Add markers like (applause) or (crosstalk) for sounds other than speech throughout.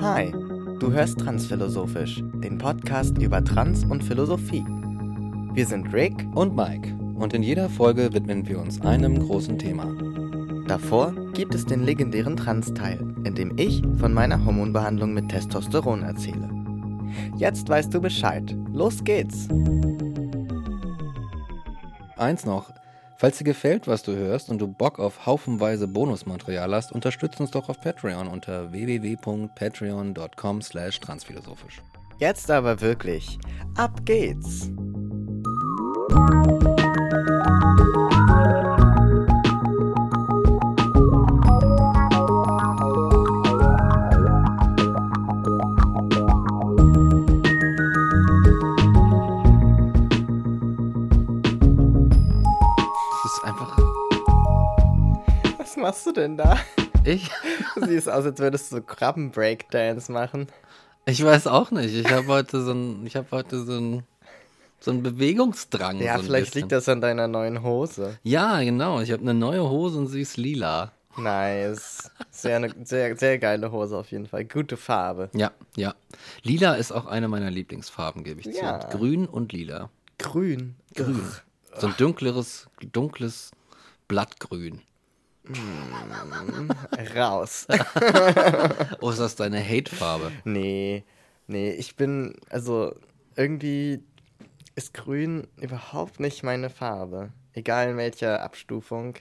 Hi, du hörst Transphilosophisch, den Podcast über Trans und Philosophie. Wir sind Rick und Mike und in jeder Folge widmen wir uns einem großen Thema. Davor gibt es den legendären Trans-Teil, in dem ich von meiner Hormonbehandlung mit Testosteron erzähle. Jetzt weißt du Bescheid. Los geht's! Eins noch, Falls dir gefällt, was du hörst und du Bock auf haufenweise Bonusmaterial hast, unterstützt uns doch auf Patreon unter www.patreon.com slash transphilosophisch. Jetzt aber wirklich, ab geht's! Du denn da? Ich? (laughs) Siehst aus, als würdest du so Krabben-Breakdance machen. Ich weiß auch nicht. Ich habe heute so ein, ich habe heute so ein, so ein Bewegungsdrang. Ja, so vielleicht bisschen. liegt das an deiner neuen Hose. Ja, genau. Ich habe eine neue Hose und sie ist lila. Nice. Sehr, eine, sehr, sehr geile Hose auf jeden Fall. Gute Farbe. Ja, ja. Lila ist auch eine meiner Lieblingsfarben, gebe ich ja. zu. Grün und lila. Grün. Grün. So ein dunkleres, dunkles Blattgrün. Mm, raus. (laughs) oh, ist das deine Hate-Farbe? Nee, nee, ich bin, also irgendwie ist grün überhaupt nicht meine Farbe. Egal in welcher Abstufung.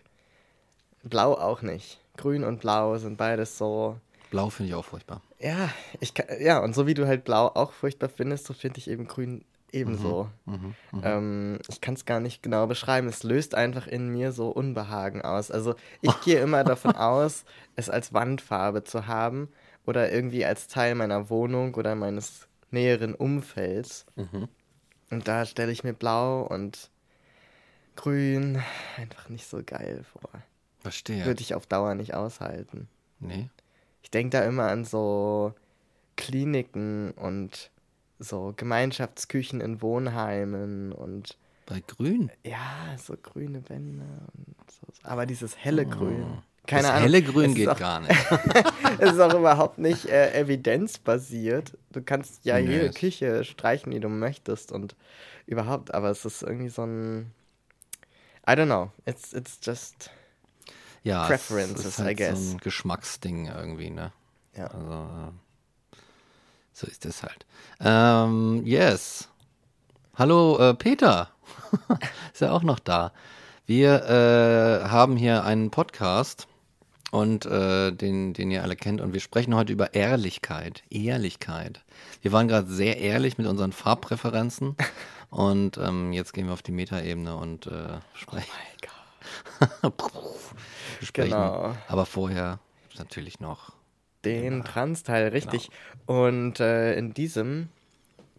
Blau auch nicht. Grün und Blau sind beides so. Blau finde ich auch furchtbar. Ja, ich kann, ja, und so wie du halt Blau auch furchtbar findest, so finde ich eben Grün ebenso. Mhm, mh, mh. Ähm, ich kann es gar nicht genau beschreiben. Es löst einfach in mir so Unbehagen aus. Also ich (laughs) gehe immer davon aus, es als Wandfarbe zu haben oder irgendwie als Teil meiner Wohnung oder meines näheren Umfelds. Mhm. Und da stelle ich mir Blau und Grün einfach nicht so geil vor. Verstehe. Würde ich auf Dauer nicht aushalten. Nee. Ich denke da immer an so Kliniken und so Gemeinschaftsküchen in Wohnheimen und. Bei Grün? Ja, so grüne Wände und so. Aber dieses helle oh. Grün. Keine das Ahnung. helle Grün geht auch, gar nicht. (laughs) es ist auch überhaupt nicht äh, evidenzbasiert. Du kannst ja nee, jede Küche streichen, die du möchtest und überhaupt, aber es ist irgendwie so ein. I don't know. It's, it's just ja, preferences, es ist halt I guess. So ein Geschmacksding irgendwie, ne? Ja. Also, äh, so ist es halt. Ähm, yes. Hallo, äh, Peter. (laughs) ist ja auch noch da. Wir äh, haben hier einen Podcast und äh, den, den ihr alle kennt und wir sprechen heute über Ehrlichkeit. Ehrlichkeit. Wir waren gerade sehr ehrlich mit unseren Farbpräferenzen (laughs) und ähm, jetzt gehen wir auf die Metaebene und äh, sprechen. Oh (laughs) sprechen. Genau. Aber vorher natürlich noch den Genau. Trans-Teil, richtig. Und äh, in diesem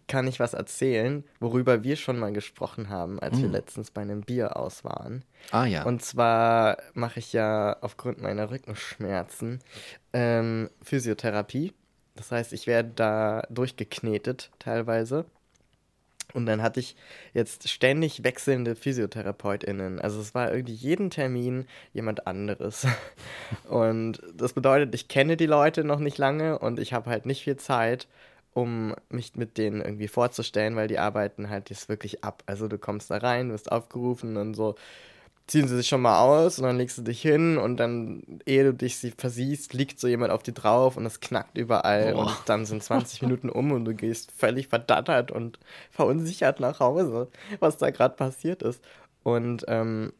kann ich was erzählen, worüber wir schon mal gesprochen haben, als wir Mm. letztens bei einem Bier aus waren. Ah ja. Und zwar mache ich ja aufgrund meiner Rückenschmerzen ähm, Physiotherapie. Das heißt, ich werde da durchgeknetet teilweise. Und dann hatte ich jetzt ständig wechselnde PhysiotherapeutInnen. Also es war irgendwie jeden Termin jemand anderes. (laughs) Und das bedeutet, ich kenne die Leute noch nicht lange und ich habe halt nicht viel Zeit, um mich mit denen irgendwie vorzustellen, weil die arbeiten halt jetzt wirklich ab. Also du kommst da rein, wirst aufgerufen und so, ziehen sie sich schon mal aus und dann legst du dich hin und dann, ehe du dich sie versiehst, liegt so jemand auf dir drauf und es knackt überall Boah. und dann sind 20 (laughs) Minuten um und du gehst völlig verdattert und verunsichert nach Hause, was da gerade passiert ist. Und ähm,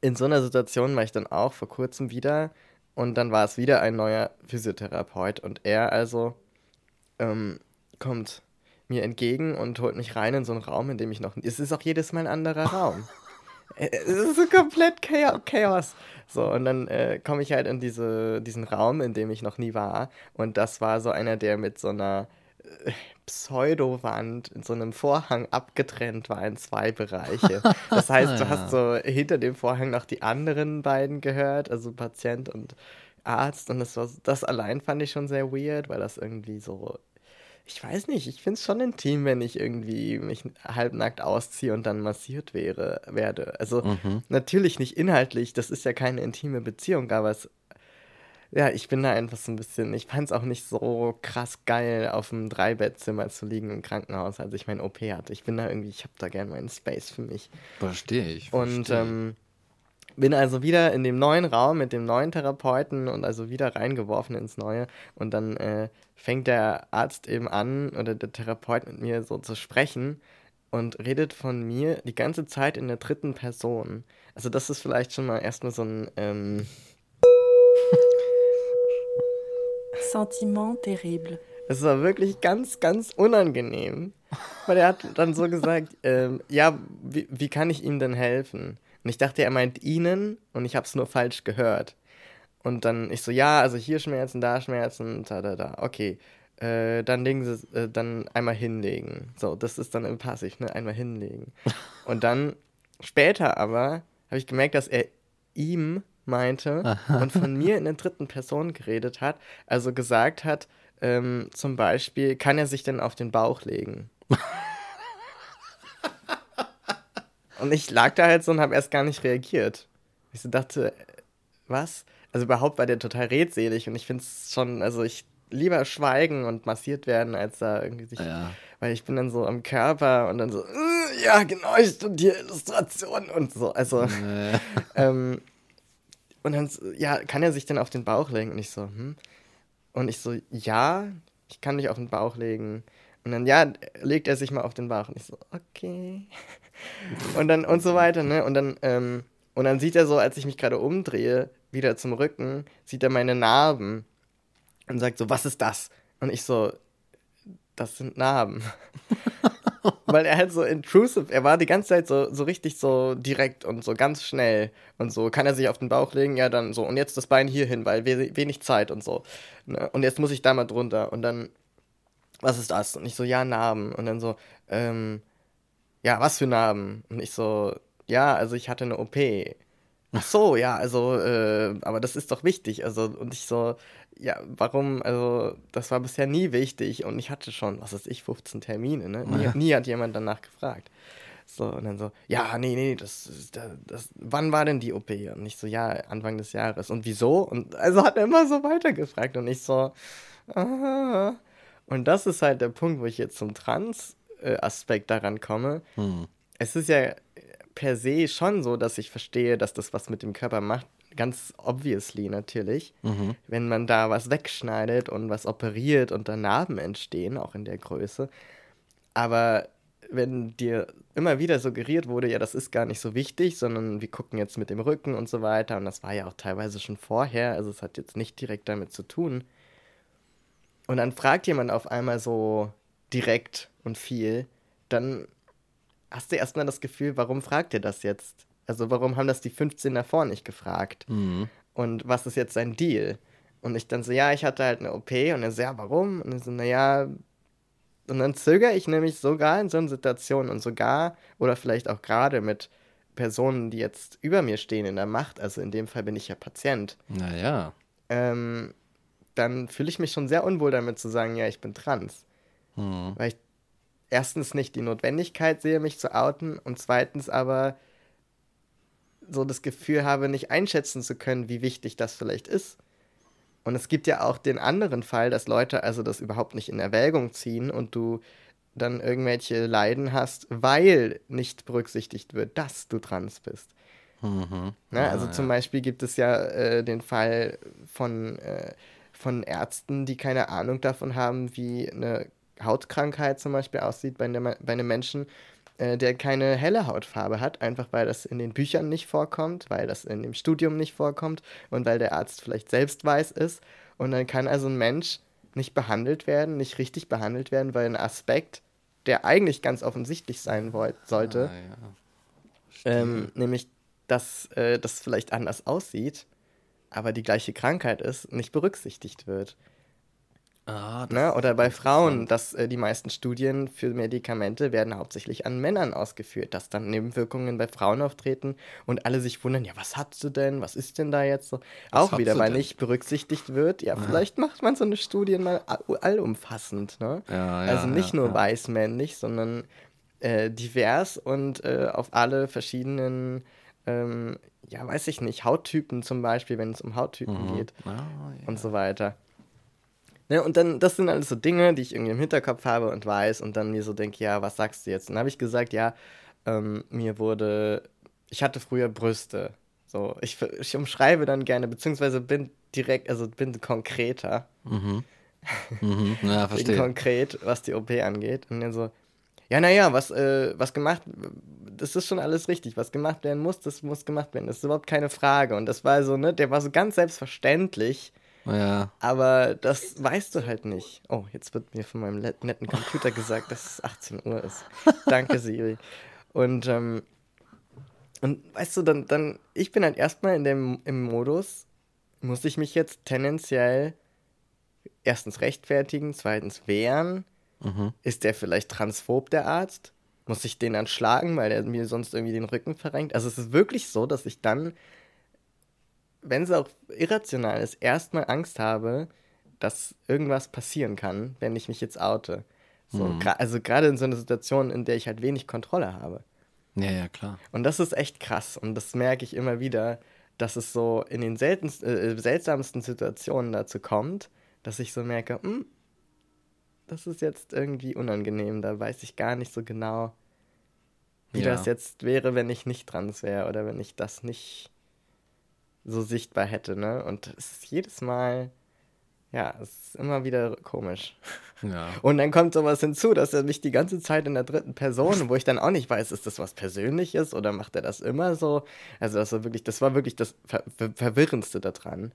in so einer Situation war ich dann auch vor kurzem wieder und dann war es wieder ein neuer Physiotherapeut und er also ähm, kommt mir entgegen und holt mich rein in so einen Raum, in dem ich noch. Es ist auch jedes Mal ein anderer Raum. Es ist so komplett Chao- Chaos. So, und dann äh, komme ich halt in diese, diesen Raum, in dem ich noch nie war. Und das war so einer, der mit so einer äh, Pseudowand in so einem Vorhang abgetrennt war in zwei Bereiche. Das heißt, du (laughs) hast so hinter dem Vorhang noch die anderen beiden gehört, also Patient und Arzt. Und das, war, das allein fand ich schon sehr weird, weil das irgendwie so ich weiß nicht, ich finde es schon intim, wenn ich irgendwie mich halbnackt ausziehe und dann massiert wäre, werde. Also Mhm. natürlich nicht inhaltlich, das ist ja keine intime Beziehung, aber es ja, ich bin da einfach so ein bisschen, ich fand es auch nicht so krass geil, auf einem Dreibettzimmer zu liegen im Krankenhaus, als ich mein OP hatte. Ich bin da irgendwie, ich habe da gerne meinen Space für mich. Verstehe ich. Und verstehe. ähm, bin also wieder in dem neuen Raum mit dem neuen Therapeuten und also wieder reingeworfen ins Neue. Und dann äh, fängt der Arzt eben an oder der Therapeut mit mir so zu sprechen und redet von mir die ganze Zeit in der dritten Person. Also das ist vielleicht schon mal erstmal so ein... Ähm, (laughs) Sentiment terrible. Es war wirklich ganz, ganz unangenehm. Weil er hat dann so gesagt, ähm, ja, wie, wie kann ich ihm denn helfen? Und ich dachte, er meint Ihnen und ich habe es nur falsch gehört. Und dann ich so, ja, also hier Schmerzen, da Schmerzen, da, da, da. Okay, äh, dann legen Sie, äh, dann einmal hinlegen. So, das ist dann im Passiv, ne? Einmal hinlegen. (laughs) Und dann später aber habe ich gemerkt, dass er ihm meinte und von mir in der dritten Person geredet hat. Also gesagt hat, ähm, zum Beispiel, kann er sich denn auf den Bauch legen? (laughs) und ich lag da halt so und habe erst gar nicht reagiert. Ich so dachte, was? Also überhaupt war der total redselig und ich finde es schon, also ich lieber schweigen und massiert werden, als da irgendwie sich. Ja. Weil ich bin dann so am Körper und dann so, "Äh, ja, genau, ich studiere Illustration und so. Also, Äh, (laughs) ähm, und dann, ja, kann er sich denn auf den Bauch legen? Und ich so, hm. Und ich so, ja, ich kann dich auf den Bauch legen. Und dann, ja, legt er sich mal auf den Bauch. Und ich so, okay. Und dann, und so weiter, ne? Und dann, ähm, und dann sieht er so, als ich mich gerade umdrehe, wieder zum Rücken, sieht er meine Narben und sagt so, was ist das? Und ich so, das sind Narben. (laughs) Weil er halt so intrusive, er war die ganze Zeit so, so richtig so direkt und so ganz schnell und so, kann er sich auf den Bauch legen? Ja, dann so, und jetzt das Bein hier hin, weil we wenig Zeit und so. Ne? Und jetzt muss ich da mal drunter und dann, was ist das? Und ich so, ja, Narben. Und dann so, ähm, ja, was für Narben? Und ich so, ja, also ich hatte eine OP. Ach so, ja, also, äh, aber das ist doch wichtig. Also, und ich so, ja, warum, also, das war bisher nie wichtig und ich hatte schon, was weiß ich, 15 Termine, ne? Nie, Ja. nie hat jemand danach gefragt. So, und dann so, ja, nee, nee, das, ist- das, das, wann war denn die OP? Und ich so, ja, Anfang des Jahres. Und wieso? Und also hat er immer so weitergefragt und ich so, ah. Und das ist halt der Punkt, wo ich jetzt zum Trans-Aspekt daran komme. hm. Es ist ja per se schon so, dass ich verstehe, dass das was mit dem Körper macht. Ganz obviously natürlich. Mhm. Wenn man da was wegschneidet und was operiert und da Narben entstehen, auch in der Größe. Aber wenn dir immer wieder suggeriert wurde, ja, das ist gar nicht so wichtig, sondern wir gucken jetzt mit dem Rücken und so weiter, und das war ja auch teilweise schon vorher, also es hat jetzt nicht direkt damit zu tun. Und dann fragt jemand auf einmal so direkt und viel, dann hast du erstmal das Gefühl, warum fragt ihr das jetzt? Also warum haben das die 15 davor nicht gefragt? Mhm. Und was ist jetzt sein Deal? Und ich dann so, ja, ich hatte halt eine OP. Und er so, ja, warum? Und er so, naja. Und dann zögere ich nämlich sogar in so einer Situation und sogar, oder vielleicht auch gerade mit Personen, die jetzt über mir stehen in der Macht, also in dem Fall bin ich ja Patient, Naja. ähm, dann fühle ich mich schon sehr unwohl damit zu sagen, ja, ich bin trans. Hm. Weil ich erstens nicht die Notwendigkeit sehe, mich zu outen und zweitens aber so das Gefühl habe, nicht einschätzen zu können, wie wichtig das vielleicht ist. Und es gibt ja auch den anderen Fall, dass Leute also das überhaupt nicht in Erwägung ziehen und du dann irgendwelche Leiden hast, weil nicht berücksichtigt wird, dass du trans bist. Mhm. Ne? Ah, also zum ja. Beispiel gibt es ja äh, den Fall von, äh, von Ärzten, die keine Ahnung davon haben, wie eine Hautkrankheit zum Beispiel aussieht bei, einem- bei einem Menschen, äh, der keine helle Hautfarbe hat, einfach weil das in den Büchern nicht vorkommt, weil das in dem Studium nicht vorkommt und weil der Arzt vielleicht selbst weiß ist. Und dann kann also ein Mensch nicht behandelt werden, nicht richtig behandelt werden, weil ein Aspekt, der eigentlich ganz offensichtlich sein sollte, Ah, ähm, nämlich, dass äh, das vielleicht anders aussieht, aber die gleiche Krankheit ist, nicht berücksichtigt wird. Ah, Ne? Oder bei Frauen, dass äh, die meisten Studien für Medikamente werden hauptsächlich an Männern ausgeführt, dass dann Nebenwirkungen bei Frauen auftreten und alle sich wundern, ja, was hast du denn? Was ist denn da jetzt so? Auch wieder, weil denn? nicht berücksichtigt wird. Ja, vielleicht macht man so eine Studie mal all- allumfassend, ne? Ja, ja, also nicht ja, nur ja. weiß-männlich, sondern äh, divers und äh, auf alle verschiedenen ähm, ja, weiß ich nicht, Hauttypen zum Beispiel, wenn es um Hauttypen geht Ah, ja. und so weiter. Ne, und dann, das sind alles so Dinge, die ich irgendwie im Hinterkopf habe und weiß und dann mir so denke, ja, was sagst du jetzt? Und dann habe ich gesagt, ja, ähm, mir wurde, ich hatte früher Brüste. So, ich, ich umschreibe dann gerne, beziehungsweise bin direkt, also bin konkreter, Mhm. (laughs) Mhm. Ja, bin verstehe. konkret, was die OP angeht. Und dann so, ja, naja, was, äh, was gemacht, das ist schon alles richtig. Was gemacht werden muss, das muss gemacht werden. Das ist überhaupt keine Frage. Und das war so, ne, der war so ganz selbstverständlich. Ja. Aber das weißt du halt nicht. Oh, jetzt wird mir von meinem netten Computer gesagt, dass es 18 Uhr ist. Danke, (laughs) Siri. Und, ähm, und weißt du, dann, dann, ich bin halt erstmal in dem, im Modus, muss ich mich jetzt tendenziell erstens rechtfertigen, zweitens wehren. Mhm. Ist der vielleicht transphob, der Arzt? Muss ich den dann schlagen, weil er mir sonst irgendwie den Rücken verrenkt? Also es ist wirklich so, dass ich dann, wenn es auch irrational ist, erstmal Angst habe, dass irgendwas passieren kann, wenn ich mich jetzt oute. So, gra- also gerade in so einer Situation, in der ich halt wenig Kontrolle habe. Ja, ja, klar. Und das ist echt krass. Und das merke ich immer wieder, dass es so in den seltensten, äh, seltsamsten Situationen dazu kommt, dass ich so merke, hm, das ist jetzt irgendwie unangenehm. Da weiß ich gar nicht so genau, wie Ja. das jetzt wäre, wenn ich nicht trans wäre oder wenn ich das nicht so sichtbar hätte. Ne? Und es ist jedes Mal, ja, es ist immer wieder komisch. Ja. Und dann kommt sowas hinzu, dass er mich die ganze Zeit in der dritten Person, wo ich dann auch nicht weiß, ist das was Persönliches oder macht er das immer so? Also das war wirklich, das war wirklich das Ver Ver Verwirrendste daran.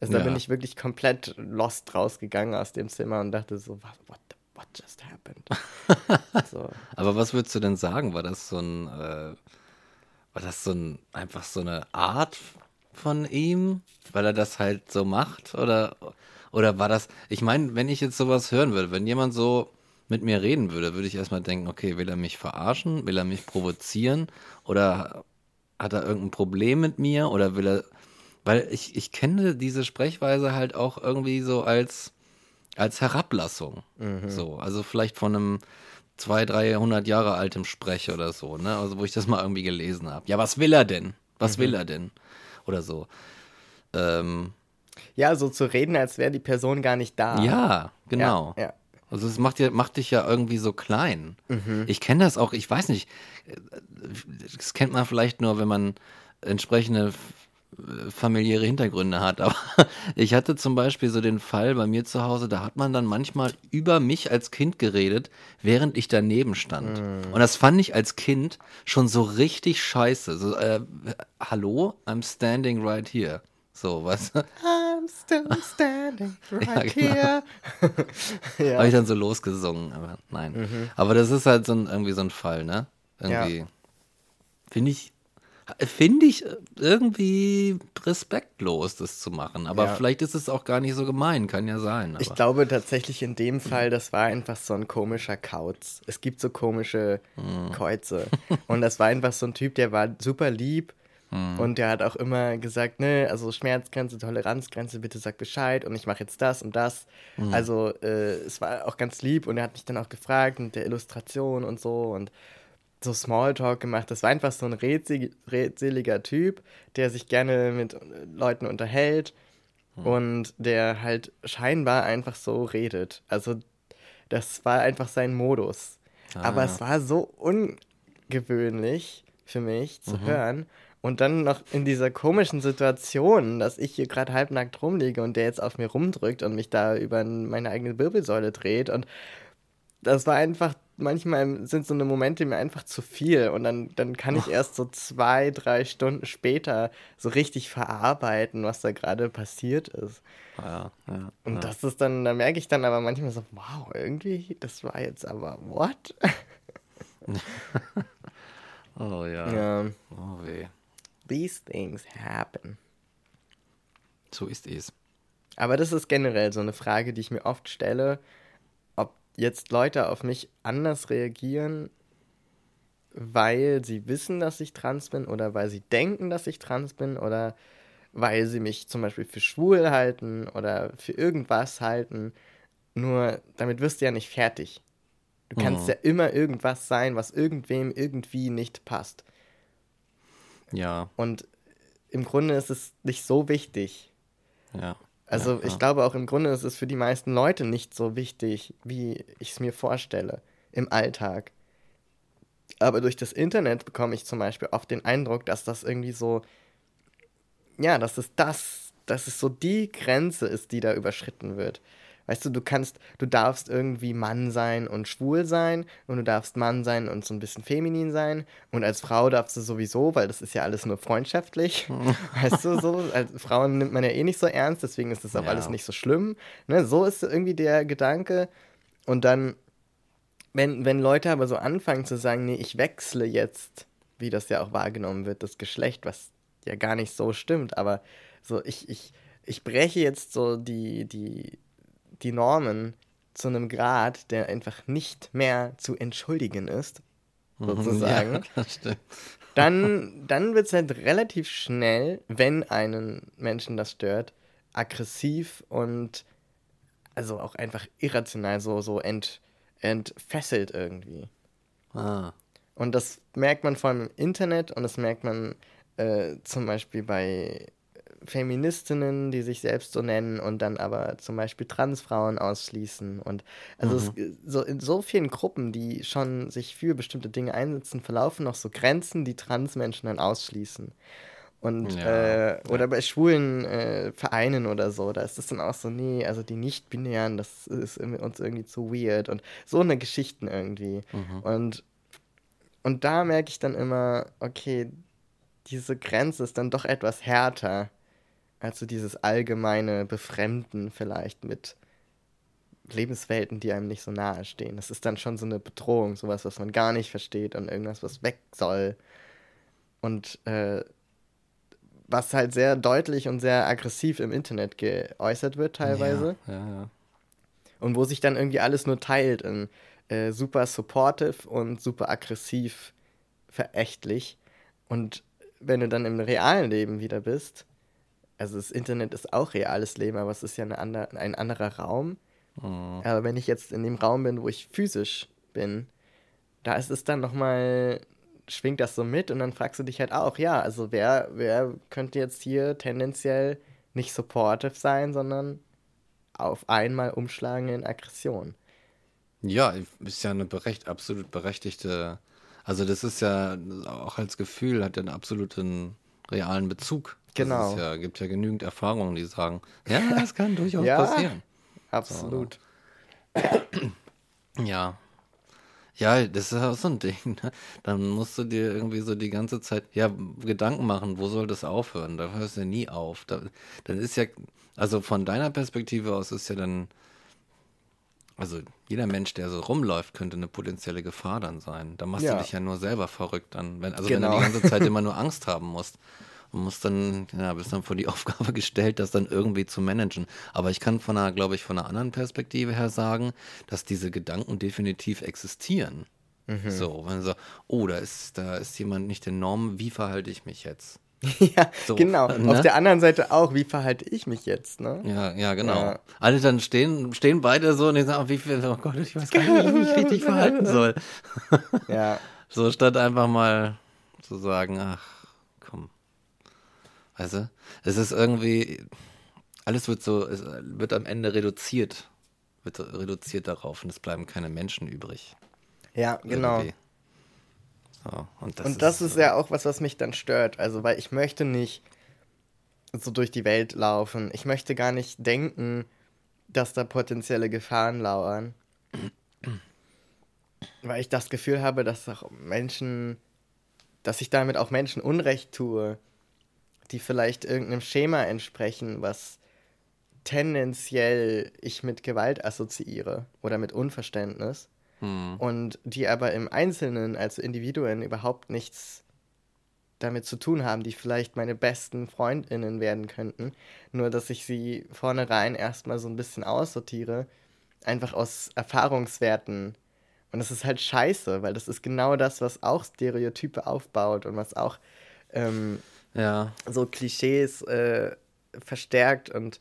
Also da Ja. bin ich wirklich komplett lost rausgegangen aus dem Zimmer und dachte so, what, what, the- what just happened? (laughs) so. Aber was würdest du denn sagen? War das so ein, äh, war das so ein, einfach so eine Art von ihm, weil er das halt so macht? Oder, oder war das, ich meine, wenn ich jetzt sowas hören würde, wenn jemand so mit mir reden würde, würde ich erstmal denken, okay, will er mich verarschen? Will er mich provozieren? Oder hat er irgendein Problem mit mir? Oder will er, weil ich, ich kenne diese Sprechweise halt auch irgendwie so als, als Herablassung. So, also vielleicht von einem 200, 300 Jahre altem Sprech oder so, ne? Also wo ich das mal irgendwie gelesen habe. Ja, was will er denn? Was will er denn? Oder so. Ähm, Ja, so zu reden, als wäre die Person gar nicht da. ja, genau. Ja, ja. Also es macht, ja, macht dich ja irgendwie so klein. Ich kenne das auch, ich weiß nicht, äh, das kennt man vielleicht nur, wenn man entsprechende familiäre Hintergründe hat. (laughs) Aber ich hatte zum Beispiel so den Fall bei mir zu Hause, da hat man dann manchmal über mich als Kind geredet, während ich daneben stand. Und das fand ich als Kind schon so richtig scheiße. So, äh, hallo, I'm standing right here. So, du? I'm still standing (laughs) right genau. here. (laughs) ja. Habe ich dann so losgesungen, aber nein. Aber das ist halt so ein, irgendwie so ein Fall, ne? Irgendwie. Finde ich, finde ich irgendwie respektlos, das zu machen. Aber Ja. vielleicht ist es auch gar nicht so gemein, kann ja sein. Aber. Ich glaube tatsächlich in dem Fall, das war einfach so ein komischer Kauz. Es gibt so komische Kreuze. (laughs) Und das war einfach so ein Typ, der war super lieb. Und der hat auch immer gesagt, ne, also Schmerzgrenze, Toleranzgrenze, bitte sag Bescheid und ich mache jetzt das und das. Also äh, es war auch ganz lieb und er hat mich dann auch gefragt mit der Illustration und so und so Smalltalk gemacht. Das war einfach so ein redselig, redseliger Typ, der sich gerne mit Leuten unterhält und der halt scheinbar einfach so redet. Also das war einfach sein Modus. Aber es war so ungewöhnlich für mich zu hören. Und dann noch in dieser komischen Situation, dass ich hier gerade halbnackt rumliege und der jetzt auf mir rumdrückt und mich da über meine eigene Wirbelsäule dreht. Und das war einfach, manchmal sind so eine Momente mir einfach zu viel. Und dann, dann kann ich erst so zwei, drei Stunden später so richtig verarbeiten, was da gerade passiert ist. ja, ja, Und ja. das ist dann, da merke ich dann aber manchmal so, wow, irgendwie, das war jetzt aber what? (laughs) Oh ja. Ja, Oh weh. these things happen. So ist es. Aber das ist generell so eine Frage, die ich mir oft stelle, jetzt Leute auf mich anders reagieren, weil sie wissen, dass ich trans bin oder weil sie denken, dass ich trans bin oder weil sie mich zum Beispiel für schwul halten oder für irgendwas halten. Nur damit wirst du ja nicht fertig. Du kannst Mhm. ja immer irgendwas sein, was irgendwem irgendwie nicht passt. Ja. Und im Grunde ist es nicht so wichtig. Ja. Also ja, ich glaube auch im Grunde ist es für die meisten Leute nicht so wichtig, wie ich es mir vorstelle im Alltag. Aber durch das Internet bekomme ich zum Beispiel oft den Eindruck, dass das irgendwie so, ja, dass es das, dass es so die Grenze ist, die da überschritten wird. Weißt du, du kannst, du darfst irgendwie Mann sein und schwul sein und du darfst Mann sein und so ein bisschen feminin sein und als Frau darfst du sowieso, weil das ist ja alles nur freundschaftlich, (laughs) weißt du, so, als Frauen nimmt man ja eh nicht so ernst, deswegen ist das auch Ja. alles nicht so schlimm, ne, so ist irgendwie der Gedanke und dann, wenn, wenn Leute aber so anfangen zu sagen, nee, ich wechsle jetzt, wie das ja auch wahrgenommen wird, das Geschlecht, was ja gar nicht so stimmt, aber so, ich, ich, ich breche jetzt so die, die, die Normen zu einem Grad, der einfach nicht mehr zu entschuldigen ist, sozusagen, (laughs) Ja, dann, dann wird es halt relativ schnell, wenn einen Menschen das stört, aggressiv und also auch einfach irrational, so, so ent, entfesselt irgendwie. Ah. Und das merkt man vor allem im Internet und das merkt man äh, zum Beispiel bei Feministinnen, die sich selbst so nennen und dann aber zum Beispiel Transfrauen ausschließen. Und also es, so in so vielen Gruppen, die schon sich für bestimmte Dinge einsetzen, verlaufen noch so Grenzen, die Transmenschen dann ausschließen. Und Ja, äh, oder bei schwulen äh, Vereinen oder so, da ist es dann auch so, nee, also die Nicht-Binären, das ist uns irgendwie zu weird und so eine Geschichten irgendwie. Und und da merke ich dann immer, okay, diese Grenze ist dann doch etwas härter als so dieses allgemeine Befremden vielleicht mit Lebenswelten, die einem nicht so nahe stehen. Das ist dann schon so eine Bedrohung, sowas, was man gar nicht versteht und irgendwas, was weg soll. Und äh, was halt sehr deutlich und sehr aggressiv im Internet geäußert wird teilweise. Ja, ja, ja. Und wo sich dann irgendwie alles nur teilt in äh, super supportive und super aggressiv verächtlich. Und wenn du dann im realen Leben wieder bist, also das Internet ist auch reales Leben, aber es ist ja eine ander, ein anderer Raum. Mhm. Aber wenn ich jetzt in dem Raum bin, wo ich physisch bin, da ist es dann nochmal, schwingt das so mit und dann fragst du dich halt auch, ja, also wer, wer könnte jetzt hier tendenziell nicht supportive sein, sondern auf einmal umschlagen in Aggression. Ja, ist ja eine berecht, absolut berechtigte. Also das ist ja auch als Gefühl hat ja einen absoluten realen Bezug. Genau. Ist ja, gibt ja genügend Erfahrungen, die sagen, ja, (laughs) das kann durchaus Ja. passieren. Absolut. Ja. Ja, das ist auch so ein Ding. Ne? Dann musst du dir irgendwie so die ganze Zeit, ja, Gedanken machen, wo soll das aufhören? Da hörst du ja nie auf. Da, dann ist ja, also von deiner Perspektive aus ist ja dann, also jeder Mensch, der so rumläuft, könnte eine potenzielle Gefahr dann sein. Da machst Ja. du dich ja nur selber verrückt dann. Wenn, also Genau. wenn du die ganze Zeit (laughs) immer nur Angst haben musst. Und musst dann, ja, bist dann vor die (laughs) Aufgabe gestellt, das dann irgendwie zu managen. Aber ich kann von einer, glaube ich, von einer anderen Perspektive her sagen, dass diese Gedanken definitiv existieren. Mhm. So, wenn so, oh, da ist, da ist jemand nicht in Norm, wie verhalte ich mich jetzt? (laughs) ja, So, genau. ne? Auf der anderen Seite auch, wie verhalte ich mich jetzt, ne? Ja, ja, genau. Ja. Alle dann stehen, stehen beide so und die sagen, wie viel, oh Gott, ich weiß gar nicht, wie ich mich (laughs) richtig verhalten soll. (laughs) Ja, So, statt einfach mal zu sagen, ach, komm. Weißt du, es ist irgendwie, alles wird so, es wird am Ende reduziert. Wird so reduziert darauf und es bleiben keine Menschen übrig. ja, genau. Irgendwie. So, und das, Und das ist ja auch was, was mich dann stört. Also, weil ich möchte nicht so durch die Welt laufen. Ich möchte gar nicht denken, dass da potenzielle Gefahren lauern. Weil ich das Gefühl habe, dass auch Menschen, dass ich damit auch Menschen Unrecht tue, die vielleicht irgendeinem Schema entsprechen, was tendenziell ich mit Gewalt assoziiere oder mit Unverständnis Hm. und die aber im Einzelnen als Individuen überhaupt nichts damit zu tun haben, die vielleicht meine besten Freundinnen werden könnten, nur dass ich sie vornherein erstmal so ein bisschen aussortiere, einfach aus Erfahrungswerten. Und das ist halt scheiße, weil das ist genau das, was auch Stereotype aufbaut und was auch ähm, Ja, so Klischees äh, verstärkt und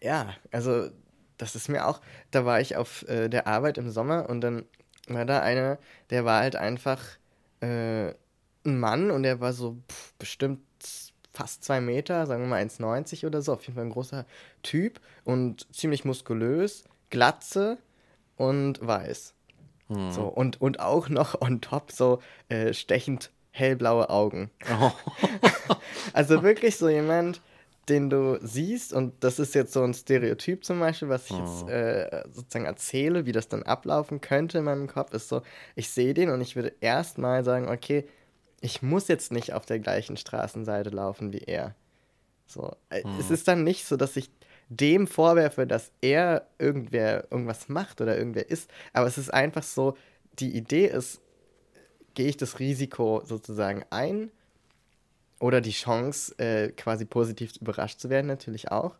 ja, also das ist mir auch, da war ich auf äh, der Arbeit im Sommer und dann war da einer, der war halt einfach äh, ein Mann und der war so pff, bestimmt fast zwei Meter, sagen wir mal 1,90 oder so, auf jeden Fall ein großer Typ und ziemlich muskulös, glatze und weiß. Hm. So, und, und auch noch on top so äh, stechend hellblaue Augen. Oh. (laughs) Also wirklich so jemand, den du siehst, und das ist jetzt so ein Stereotyp zum Beispiel, was ich jetzt Oh. äh, sozusagen erzähle, wie das dann ablaufen könnte in meinem Kopf, ist so, ich sehe den und ich würde erstmal sagen, okay, ich muss jetzt nicht auf der gleichen Straßenseite laufen wie er. So, äh, es ist dann nicht so, dass ich dem vorwerfe, dass er irgendwer irgendwas macht oder irgendwer ist, aber es ist einfach so, die Idee ist, gehe ich das Risiko sozusagen ein oder die Chance, äh, quasi positiv überrascht zu werden, natürlich auch.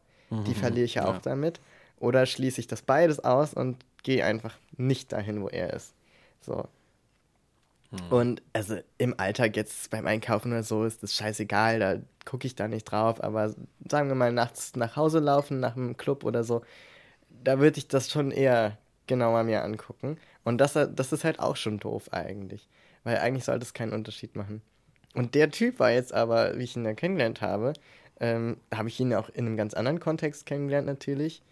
Die verliere ich ja auch ja. damit. Oder schließe ich das beides aus und gehe einfach nicht dahin, wo er ist. So. Und also im Alltag jetzt beim Einkaufen oder so ist das scheißegal, da gucke ich da nicht drauf, aber sagen wir mal nachts nach Hause laufen, nach einem Club oder so, da würde ich das schon eher genauer mir angucken. Und das, das ist halt auch schon doof eigentlich, weil eigentlich sollte es keinen Unterschied machen. Und der Typ war jetzt aber, wie ich ihn ja kennengelernt habe, ähm, habe ich ihn auch in einem ganz anderen Kontext kennengelernt natürlich.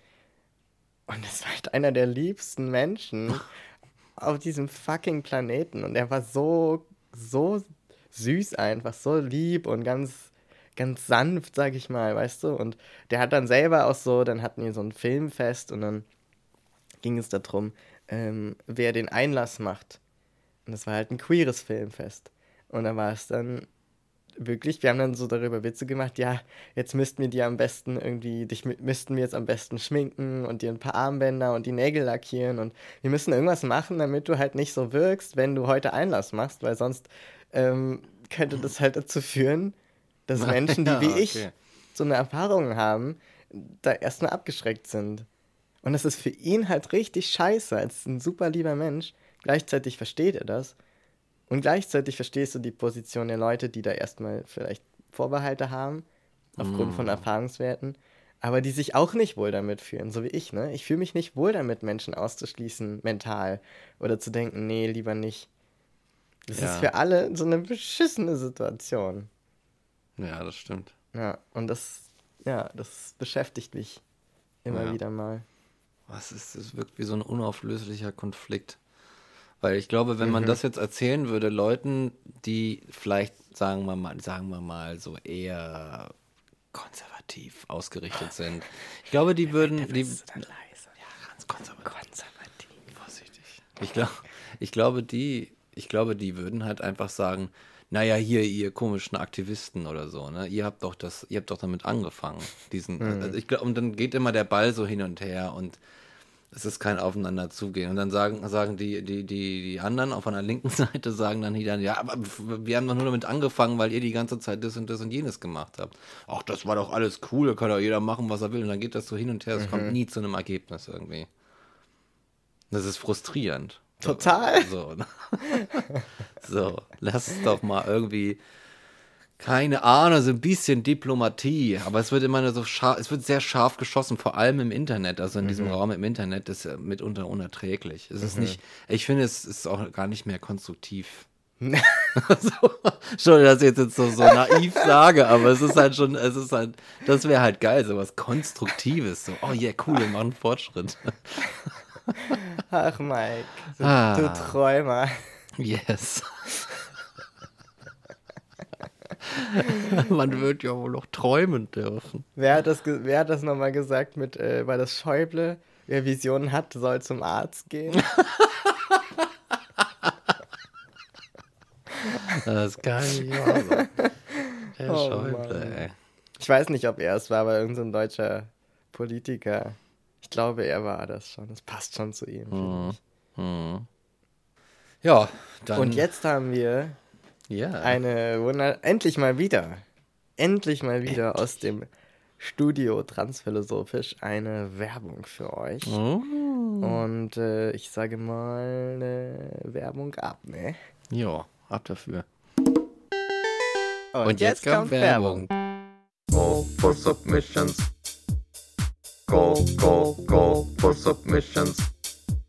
Und es war halt einer der liebsten Menschen (laughs) auf diesem fucking Planeten. Und er war so, so süß einfach, so lieb und ganz, ganz sanft, sag ich mal, weißt du. Und der hat dann selber auch so, dann hatten wir so ein Filmfest und dann ging es darum, ähm, wer den Einlass macht. Und das war halt ein queeres Filmfest. Und da war es dann wirklich, wir haben dann so darüber Witze gemacht, ja, jetzt müssten wir dir am besten irgendwie, dich mü- müssten wir jetzt am besten schminken und dir ein paar Armbänder und die Nägel lackieren und wir müssen irgendwas machen, damit du halt nicht so wirkst, wenn du heute Einlass machst, weil sonst ähm, könnte das halt dazu führen, dass (laughs) Menschen, die wie ich okay. so eine Erfahrung haben, da erstmal abgeschreckt sind. Und das ist für ihn halt richtig scheiße, als ein super lieber Mensch. Gleichzeitig versteht er das. Und gleichzeitig verstehst du die Position der Leute, die da erstmal vielleicht Vorbehalte haben, aufgrund von Erfahrungswerten, aber die sich auch nicht wohl damit fühlen, so wie ich, ne? Ich fühle mich nicht wohl damit, Menschen auszuschließen, mental. Oder zu denken, nee, lieber nicht. Das Ja. ist für alle so eine beschissene Situation. Ja, das stimmt. Ja, und das, ja, das beschäftigt mich immer Ja. wieder mal. Was ist, es wirkt wie so ein unauflöslicher Konflikt. Weil ich glaube, wenn Mhm. man das jetzt erzählen würde, Leuten, die vielleicht, sagen wir mal, sagen wir mal, so eher konservativ ausgerichtet sind. Ich glaube, die würden, die, leise. ganz konservativ. Konservativ. Vorsichtig. Ich, glaub, ich glaube, die, ich glaube, die würden halt einfach sagen, naja, hier, ihr komischen Aktivisten oder so, ne? Ihr habt doch das, ihr habt doch damit angefangen. Diesen, also ich glaube, und dann geht immer der Ball so hin und her und es ist kein Aufeinander zugehen. Und dann sagen, sagen die, die, die, die anderen auf einer linken (laughs) Seite sagen dann wieder, ja, aber wir haben doch nur damit angefangen, weil ihr die ganze Zeit das und das und jenes gemacht habt. Ach, das war doch alles cool, da kann doch jeder machen, was er will. Und dann geht das so hin und her, es kommt nie zu einem Ergebnis irgendwie. Das ist frustrierend. Total. So, (laughs) so lass es doch mal irgendwie, keine Ahnung, so ein bisschen Diplomatie. Aber es wird immer nur so scharf, es wird sehr scharf geschossen, vor allem im Internet. Also in diesem Raum im Internet ist mitunter unerträglich. Es ist nicht, ich finde, es ist auch gar nicht mehr konstruktiv. (laughs) (laughs) so, Entschuldigung, dass ich jetzt so, so naiv sage, aber es ist halt schon, es ist halt, das wäre halt geil, so was Konstruktives. So, oh yeah, cool, wir machen Fortschritt. (laughs) Ach, Mike, du, Ah. du Träumer. Yes. (laughs) Man wird ja wohl noch träumen dürfen. Wer hat das, wer hat das nochmal gesagt mit, äh, war das Schäuble? Wer Visionen hat, soll zum Arzt gehen. (laughs) Das kann nicht wahr. Der Oh, Schäuble, Mann. ey. Ich weiß nicht, ob er es war, aber irgendein so deutscher Politiker. Ich glaube, er war das schon. Das passt schon zu ihm. finde ich. Hm. Ja, dann. Und jetzt haben wir Ja. eine Wunder. Endlich mal wieder. Endlich mal wieder aus dem Studio Transphilosophisch eine Werbung für euch. Oh. Und äh, ich sage mal äh, Werbung ab, ne? Ja, ab dafür. Und, Go for submissions. Go, go, go for submissions.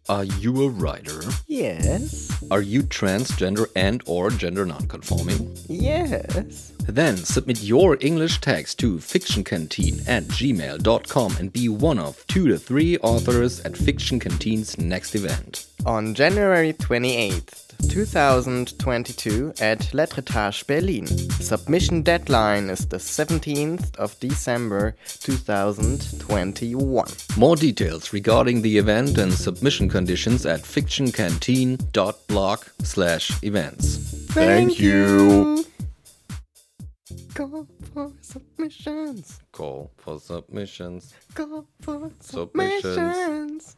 Are you a writer? Yes. Are you transgender and or gender nonconforming? Yes. Then submit your English text to fictioncanteen at gmail.com and be one of two to three authors at Fiction Canteen's next event. On January 28th, 2022 at Letretage Berlin. Submission deadline is the 17th of December 2021. More details regarding the event and submission conditions at fictioncanteen.blog slash events. Thank you. Go for submissions. Call for submissions. Go for Submissions. submissions.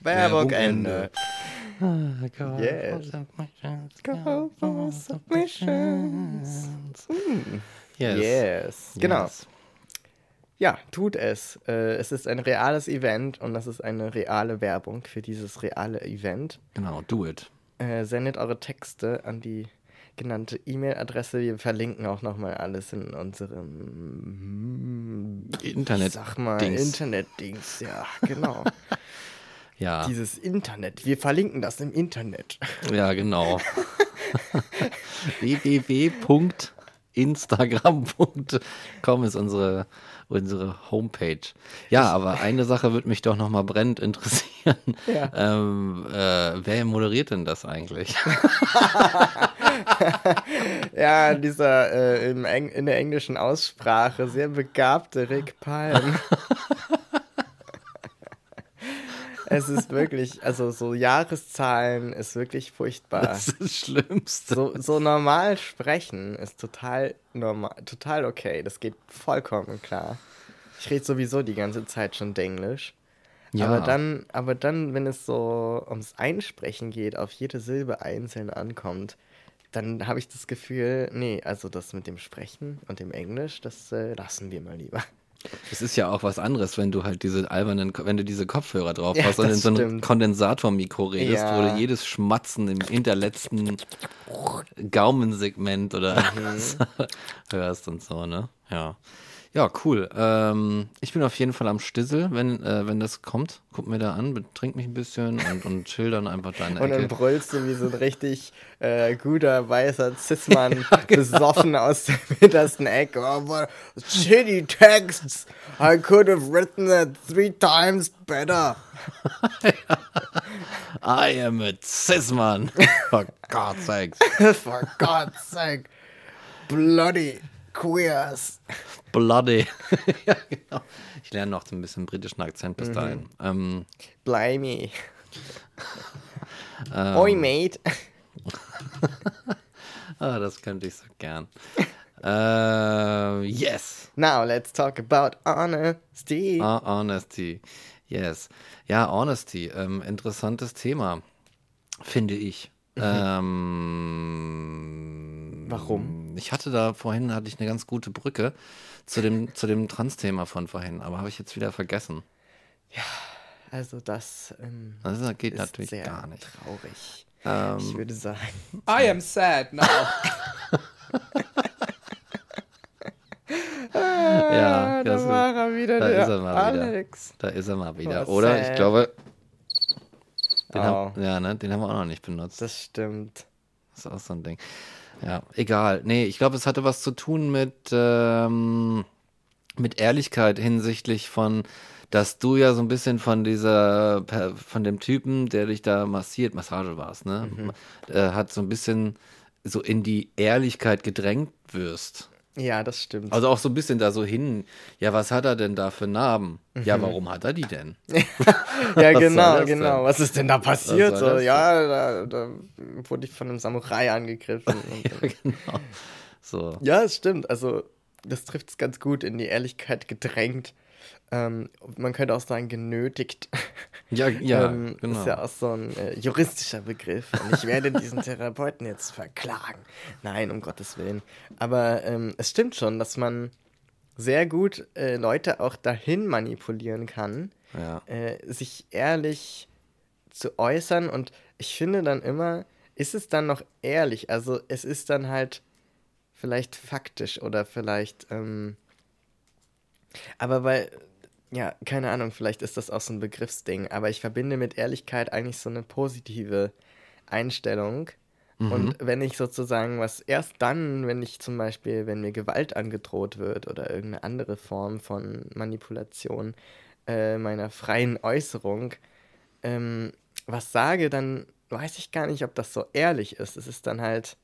Werbung Ende. Go Yes. submissions. Go for submissions. Yes. Yes. Genau. Yes. Ja, tut es. Äh, es ist ein reales Event und das ist eine reale Werbung für dieses reale Event. Genau, do it. Äh, sendet eure Texte an die genannte E-Mail-Adresse. Wir verlinken auch nochmal alles in unserem Internet. Sag mal, Dings. Internet-Dings. Ja, genau. (laughs) Ja, Dieses Internet. Wir verlinken das im Internet. ja, genau. (laughs) www.instagram.com ist unsere, unsere Homepage. Ja, aber eine Sache würde mich doch nochmal brennend interessieren. Ja. Ähm, äh, wer moderiert denn das eigentlich? (laughs) Ja, dieser äh, in der englischen Aussprache sehr begabte Rick Palm. (laughs) es ist wirklich, also so Jahreszahlen ist wirklich furchtbar. Das ist das Schlimmste. So, so normal sprechen ist total normal, total okay. Das geht vollkommen klar. Ich rede sowieso die ganze Zeit schon Denglisch. Ja. Aber dann, aber dann, wenn es so ums Einsprechen geht, auf jede Silbe einzeln ankommt, dann habe ich das Gefühl, nee, also das mit dem Sprechen und dem Englisch, das äh, lassen wir mal lieber. Es ist ja auch was anderes, wenn du halt diese albernen, wenn du diese Kopfhörer drauf Ja, hast und in so einem. Kondensatormikro redest, wo Ja. du jedes Schmatzen im hinterletzten Gaumensegment oder Mhm. (laughs) hörst und so, ne? Ja. Ja, cool. Ähm, ich bin auf jeden Fall am Stissel, wenn, äh, wenn das kommt. Guck mir da an, betrink mich ein bisschen und, und chill dann einfach deine Und dann brüllst du wie so ein richtig äh, guter weißer Cis-Mann (laughs) besoffen aus der (laughs) hintersten Ecke. Oh, shitty texts. I could have written it three times better. (laughs) I am a cis-man. For God's sakes. For God's sake. Bloody queers. Bloody. (laughs) ja, genau. Ich lerne noch so ein bisschen britischen Akzent Mhm. bis dahin. Ähm, Blimey. (laughs) Oi, mate. (laughs) ah, das könnte ich so gern. äh, yes. Now let's talk about honesty. Ah, honesty. Yes. Ja, Honesty. Ähm, interessantes Thema, finde ich. Ähm, Warum? Ich hatte da vorhin hatte ich eine ganz gute Brücke zu dem, zu dem Trans-Thema von vorhin, aber habe ich jetzt wieder vergessen. Also das ähm, Also das geht ist natürlich sehr gar nicht. traurig. Ähm, Ich würde sagen. I am sad now. (laughs) (laughs) ja, Ah, da das ist- war er wieder, da der ist er mal wieder. Alex. Da ist er mal wieder. Oh, Oder? Ich sad. glaube, den, Oh. haben, ja, ne, den haben wir auch noch nicht benutzt. Das stimmt. Das ist auch so ein Ding. Ja, egal. Nee, ich glaube, es hatte was zu tun mit, ähm, mit Ehrlichkeit hinsichtlich von, dass du ja so ein bisschen von dieser, von dem Typen, der dich da massiert, Massage warst, ne? Äh, hat so ein bisschen so in die Ehrlichkeit gedrängt wirst. Ja, das stimmt. Also auch so ein bisschen da so hin, ja, was hat er denn da für Narben? Ja, Mhm. warum hat er die denn? (laughs) ja, was genau, genau. denn? Was ist denn da passiert? So, ja, da, da wurde ich von einem Samurai angegriffen. (laughs) Ja, genau. So. ja, es stimmt. Also, das trifft es ganz gut in die Ehrlichkeit gedrängt. Ähm, man könnte auch sagen, genötigt. Ja, ja, (laughs) ähm, genau. Ist ja auch so ein äh, juristischer Begriff. Und ich werde diesen Therapeuten jetzt verklagen. Nein, um Gottes Willen. Aber ähm, es stimmt schon, dass man sehr gut äh, Leute auch dahin manipulieren kann, Ja. äh, sich ehrlich zu äußern. Und ich finde dann immer, ist es dann noch ehrlich? Also es ist dann halt vielleicht faktisch oder vielleicht, ähm, aber weil ja, keine Ahnung, vielleicht ist das auch so ein Begriffsding, aber ich verbinde mit Ehrlichkeit eigentlich so eine positive Einstellung. Und wenn ich sozusagen was erst dann, wenn ich zum Beispiel, wenn mir Gewalt angedroht wird oder irgendeine andere Form von Manipulation äh, meiner freien Äußerung, ähm, was sage, dann weiß ich gar nicht, ob das so ehrlich ist. Es ist dann halt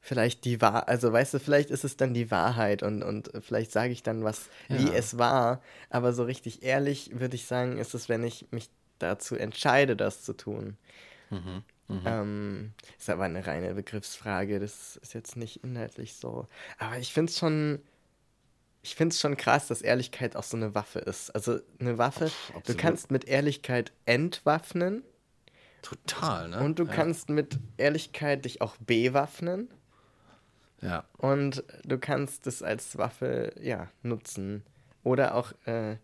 vielleicht die Wahrheit, also weißt du, vielleicht ist es dann die Wahrheit und, und vielleicht sage ich dann was, wie Ja. es war, aber so richtig ehrlich würde ich sagen, ist es, wenn ich mich dazu entscheide, das zu tun. Ähm, ist aber eine reine Begriffsfrage, das ist jetzt nicht inhaltlich so. Aber ich finde es schon, ich finde es schon krass, dass Ehrlichkeit auch so eine Waffe ist. Also eine Waffe, du absolut. kannst mit Ehrlichkeit entwaffnen Total, ne? und du ja. kannst mit Ehrlichkeit dich auch bewaffnen. Ja. Und du kannst es als Waffe, ja, nutzen. Oder auch äh,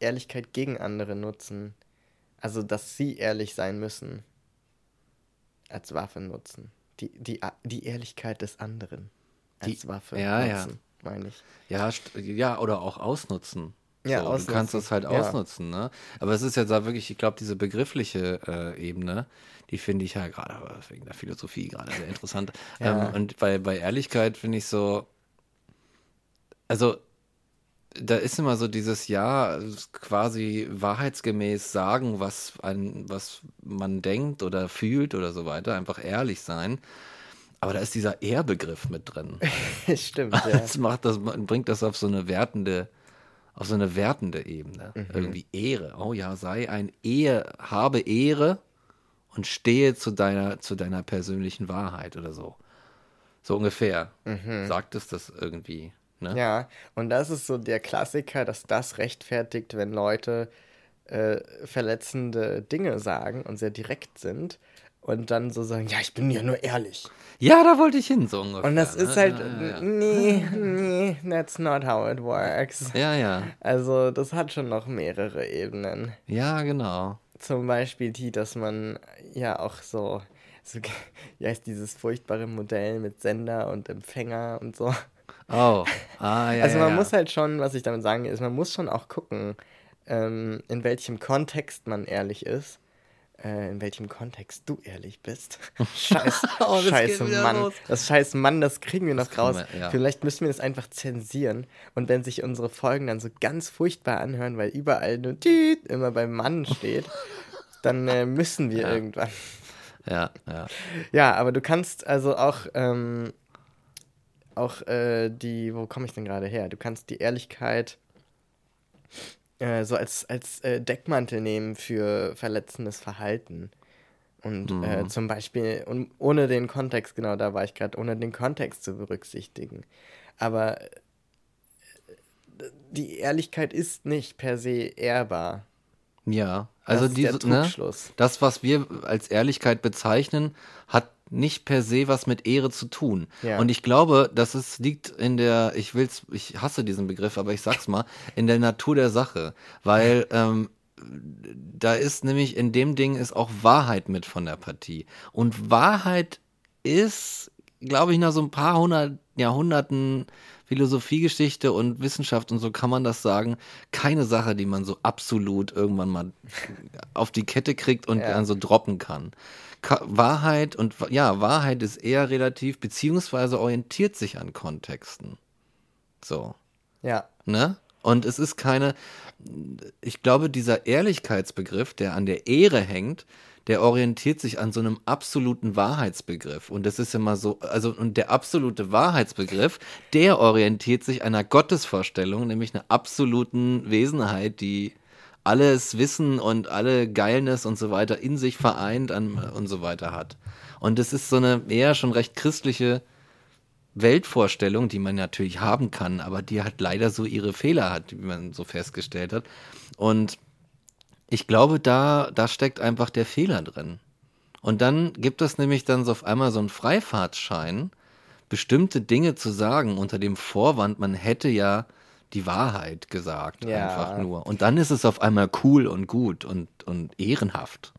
Ehrlichkeit gegen andere nutzen. Also, dass sie ehrlich sein müssen. Als Waffe nutzen. Die, die, die Ehrlichkeit des anderen. Als Die- Waffe ja, ja. nutzen, meine ich. Ja, ja, oder auch ausnutzen. Ja, so, Du kannst das halt Ja. ausnutzen, ne? Aber es ist jetzt da wirklich, ich glaube, diese begriffliche äh, Ebene, die finde ich ja gerade wegen der Philosophie gerade sehr interessant. (laughs) Ja. ähm, und bei, bei Ehrlichkeit finde ich so, also da ist immer so dieses Ja, quasi wahrheitsgemäß sagen, was, ein, was man denkt oder fühlt oder so weiter, einfach ehrlich sein. Aber da ist dieser Ehrbegriff mit drin. (laughs) Stimmt, ja. (laughs) Das macht das, bringt das auf so eine wertende, auf so eine wertende Ebene. Mhm. Irgendwie Ehre. Oh ja, sei ein Ehe, habe Ehre und stehe zu deiner, zu deiner persönlichen Wahrheit oder so. So ungefähr. Sagt es das irgendwie. Ne? Mhm. Ja, und das ist so der Klassiker, dass das rechtfertigt, wenn Leute äh, verletzende Dinge sagen und sehr direkt sind und dann so sagen, ja, ich bin ja nur ehrlich. Ja, da wollte ich hin, so ungefähr. Und das ne? ist halt, Ja, ja, nee, (laughs) nee, that's not how it works. ja. ja, Also das hat schon noch mehrere Ebenen. ja, genau. Zum Beispiel die, dass man ja auch so, so (laughs) wie heißt dieses furchtbare Modell mit Sender und Empfänger und so. Oh, ah, (laughs) ja, Also ja, man ja. muss halt schon, was ich damit sagen will, ist, man muss schon auch gucken, ähm, in welchem Kontext man ehrlich ist. Äh, in welchem Kontext du ehrlich bist. (laughs) Scheiß, (laughs) Oh, wieder Mann. los. Das scheiß Mann, das kriegen wir noch raus. wir, ja. Vielleicht müssen wir das einfach zensieren. Und wenn sich unsere Folgen dann so ganz furchtbar anhören, weil überall nur Tüt immer beim Mann steht, (laughs) dann äh, müssen wir irgendwann. Ja, ja. Ja, aber du kannst also auch, ähm, auch äh, die, wo komme ich denn gerade her? Du kannst die Ehrlichkeit äh, so als, als äh, Deckmantel nehmen für verletzendes Verhalten. Und äh, zum Beispiel, und ohne den Kontext, genau da war ich gerade, ohne den Kontext zu berücksichtigen. Aber äh, die Ehrlichkeit ist nicht per se ehrbar. Ja, also das diese, ne, das, was wir als Ehrlichkeit bezeichnen, hat nicht per se was mit Ehre zu tun. Ja. Und ich glaube, dass es liegt in der, ich will's, ich hasse diesen Begriff, aber ich sag's mal, in der Natur der Sache. Weil (laughs) ähm, da ist nämlich in dem Ding ist auch Wahrheit mit von der Partie. Und Wahrheit ist, glaube ich, nach so ein paar hundert Jahrhunderten Philosophiegeschichte und Wissenschaft und so kann man das sagen, keine Sache, die man so absolut irgendwann mal (laughs) auf die Kette kriegt und Ja. dann so droppen kann. Wahrheit und ja, Wahrheit ist eher relativ, beziehungsweise orientiert sich an Kontexten. So Ja, ne? Und es ist keine, ich glaube, dieser Ehrlichkeitsbegriff, der an der Ehre hängt, der orientiert sich an so einem absoluten Wahrheitsbegriff. Und das ist immer so, also, und der absolute Wahrheitsbegriff, der orientiert sich einer Gottesvorstellung, nämlich einer absoluten Wesenheit, die alles Wissen und alle Geilness und so weiter in sich vereint an, und so weiter hat. Und es ist so eine eher schon recht christliche Weltvorstellung, die man natürlich haben kann, aber die halt leider so ihre Fehler hat, wie man so festgestellt hat. Und ich glaube, da, da steckt einfach der Fehler drin. Und dann gibt es nämlich dann so auf einmal so einen Freifahrtschein, bestimmte Dinge zu sagen unter dem Vorwand, man hätte ja die Wahrheit gesagt, Ja. einfach nur. Und dann ist es auf einmal cool und gut und, und ehrenhaft.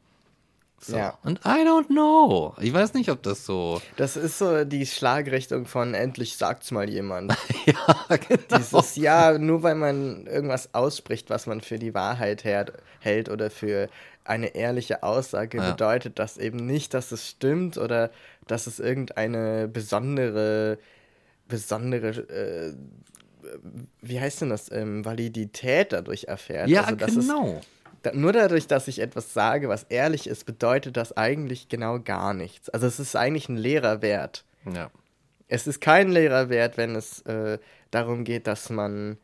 So. Ja. Und I don't know. Ich weiß nicht, ob das so. Das ist so die Schlagrichtung von endlich sagt's mal jemand. (laughs) ja, genau. Dieses Ja, nur weil man irgendwas ausspricht, was man für die Wahrheit hält, oder für eine ehrliche Aussage, Ja. bedeutet das eben nicht, dass es stimmt oder dass es irgendeine besondere, besondere, äh, wie heißt denn das, ähm, Validität dadurch erfährt. ja, Also, dass es- genau. da, nur dadurch, dass ich etwas sage, was ehrlich ist, bedeutet das eigentlich genau gar nichts. Also es ist eigentlich ein leerer Wert. Ja. Es ist kein leerer Wert, wenn es äh, darum geht, dass man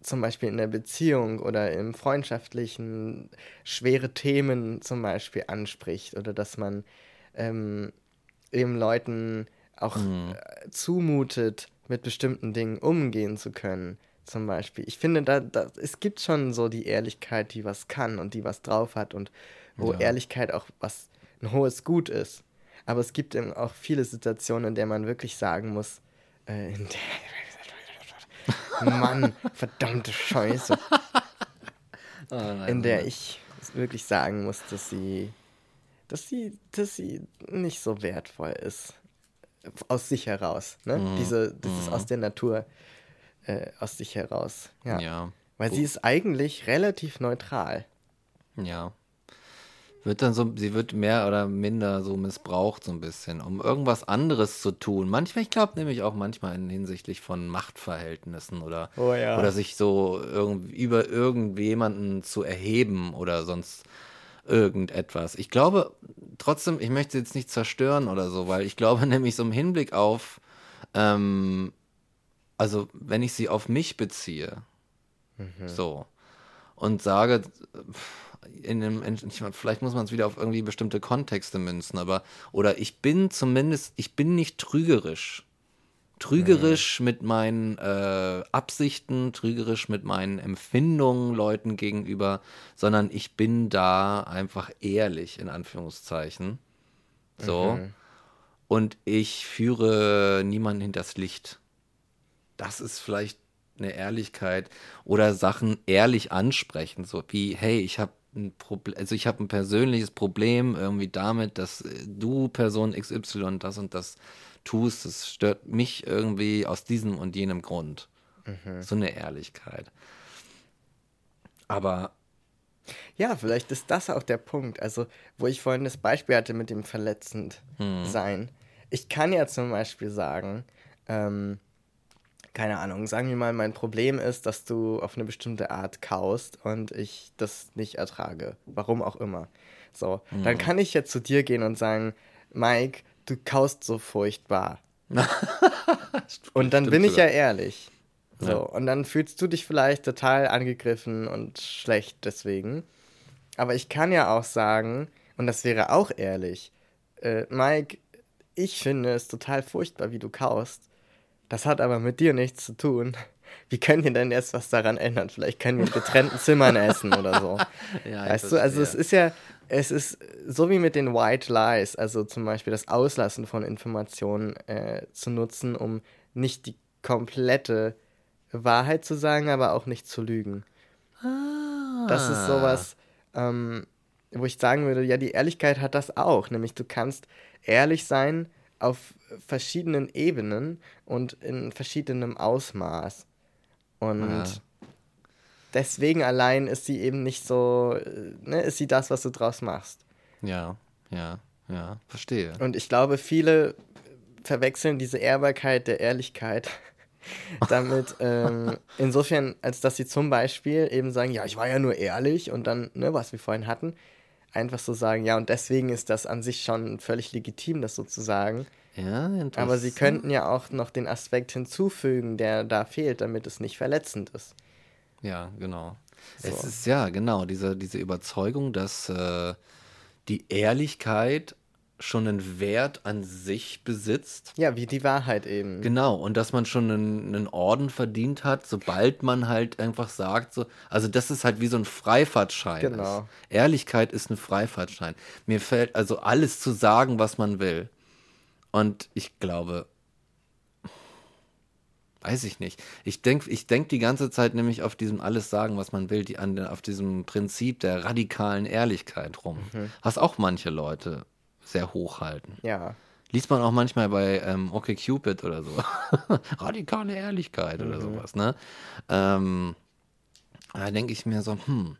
zum Beispiel in der Beziehung oder im freundschaftlichen schwere Themen zum Beispiel anspricht oder dass man ähm, eben Leuten auch äh, zumutet, mit bestimmten Dingen umgehen zu können. Zum Beispiel. Ich finde, da, da, es gibt schon so die Ehrlichkeit, die was kann und die was drauf hat und wo Ja. Ehrlichkeit auch was ein hohes Gut ist. Aber es gibt eben auch viele Situationen, in der man wirklich sagen muss, äh, in der, (laughs) Mann, verdammte Scheiße, (laughs) in der ich wirklich sagen muss, dass sie, dass sie, dass sie nicht so wertvoll ist. Aus sich heraus. Ne? Diese, das ist aus der Natur, äh, aus sich heraus. Ja. Ja. Weil sie ist eigentlich relativ neutral. Ja. Wird dann so, sie wird mehr oder minder so missbraucht, so ein bisschen, um irgendwas anderes zu tun. Manchmal, ich glaube nämlich auch manchmal in hinsichtlich von Machtverhältnissen oder, Oh ja. oder sich so irgendwie über irgendjemanden zu erheben oder sonst irgendetwas. Ich glaube trotzdem, ich möchte jetzt nicht zerstören oder so, weil ich glaube (laughs) nämlich so im Hinblick auf, ähm, also wenn ich sie auf mich beziehe, so, und sage, in einem, in, vielleicht muss man es wieder auf irgendwie bestimmte Kontexte münzen, aber, oder ich bin zumindest, ich bin nicht trügerisch. Trügerisch mit meinen äh, Absichten, trügerisch mit meinen Empfindungen Leuten gegenüber, sondern ich bin da einfach ehrlich, in Anführungszeichen. So. Und ich führe niemanden hinters Licht. Das ist vielleicht eine Ehrlichkeit oder Sachen ehrlich ansprechen, so wie, hey, ich habe ein Problem, also ich habe ein persönliches Problem irgendwie damit, dass du Person XY das und das tust, das stört mich irgendwie aus diesem und jenem Grund. So eine Ehrlichkeit. Aber Ja, vielleicht ist das auch der Punkt. Also, wo ich vorhin das Beispiel hatte mit dem verletzend sein. Ich kann ja zum Beispiel sagen, ähm, keine Ahnung, sagen wir mal, mein Problem ist, dass du auf eine bestimmte Art kaust und ich das nicht ertrage. Warum auch immer. So, dann kann ich jetzt zu dir gehen und sagen, Mike, du kaust so furchtbar. (laughs) und dann Stimmt bin ich ja ehrlich. So, Ja. und dann fühlst du dich vielleicht total angegriffen und schlecht deswegen. Aber ich kann ja auch sagen, und das wäre auch ehrlich, äh, Mike, ich finde es total furchtbar, wie du kaust. Das hat aber mit dir nichts zu tun. Wie können wir denn jetzt was daran ändern? Vielleicht können wir in getrennten Zimmern essen oder so. (laughs) Ja, weißt du, also es ist ja, es ist so wie mit den White Lies, also zum Beispiel das Auslassen von Informationen äh, zu nutzen, um nicht die komplette Wahrheit zu sagen, aber auch nicht zu lügen. Das ist sowas, ähm, wo ich sagen würde, ja, die Ehrlichkeit hat das auch. Nämlich du kannst ehrlich sein auf verschiedenen Ebenen und in verschiedenem Ausmaß. Und Ja. deswegen allein ist sie eben nicht so, äh, ne, ist sie das, was du draus machst. Ja, ja, ja, verstehe. Und ich glaube, viele verwechseln diese Ehrbarkeit der Ehrlichkeit (laughs) damit, ähm, insofern, als dass sie zum Beispiel eben sagen, ja, ich war ja nur ehrlich und dann, ne, was wir vorhin hatten, einfach so sagen, ja, und deswegen ist das an sich schon völlig legitim, das so zu sagen. Ja, interessant. Aber sie könnten ja auch noch den Aspekt hinzufügen, der da fehlt, damit es nicht verletzend ist. Ja, genau. So. Es ist ja, genau, diese, diese Überzeugung, dass äh, die Ehrlichkeit schon einen Wert an sich besitzt. Ja, wie die Wahrheit eben. Genau, und dass man schon einen, einen Orden verdient hat, sobald man halt einfach sagt, so, also das ist halt wie so ein Freifahrtschein. Genau. Ist. Ehrlichkeit ist ein Freifahrtschein. Mir fällt also alles zu sagen, was man will. Und ich glaube, weiß ich nicht. Ich denke ich denk die ganze Zeit nämlich auf diesem alles sagen, was man will, die, an, auf diesem Prinzip der radikalen Ehrlichkeit rum. Was auch manche Leute sehr hochhalten. Ja. Liest man auch manchmal bei ähm, OkCupid oder so. (laughs) Radikale Ehrlichkeit oder sowas, ne? Ähm, da denke ich mir so, hm,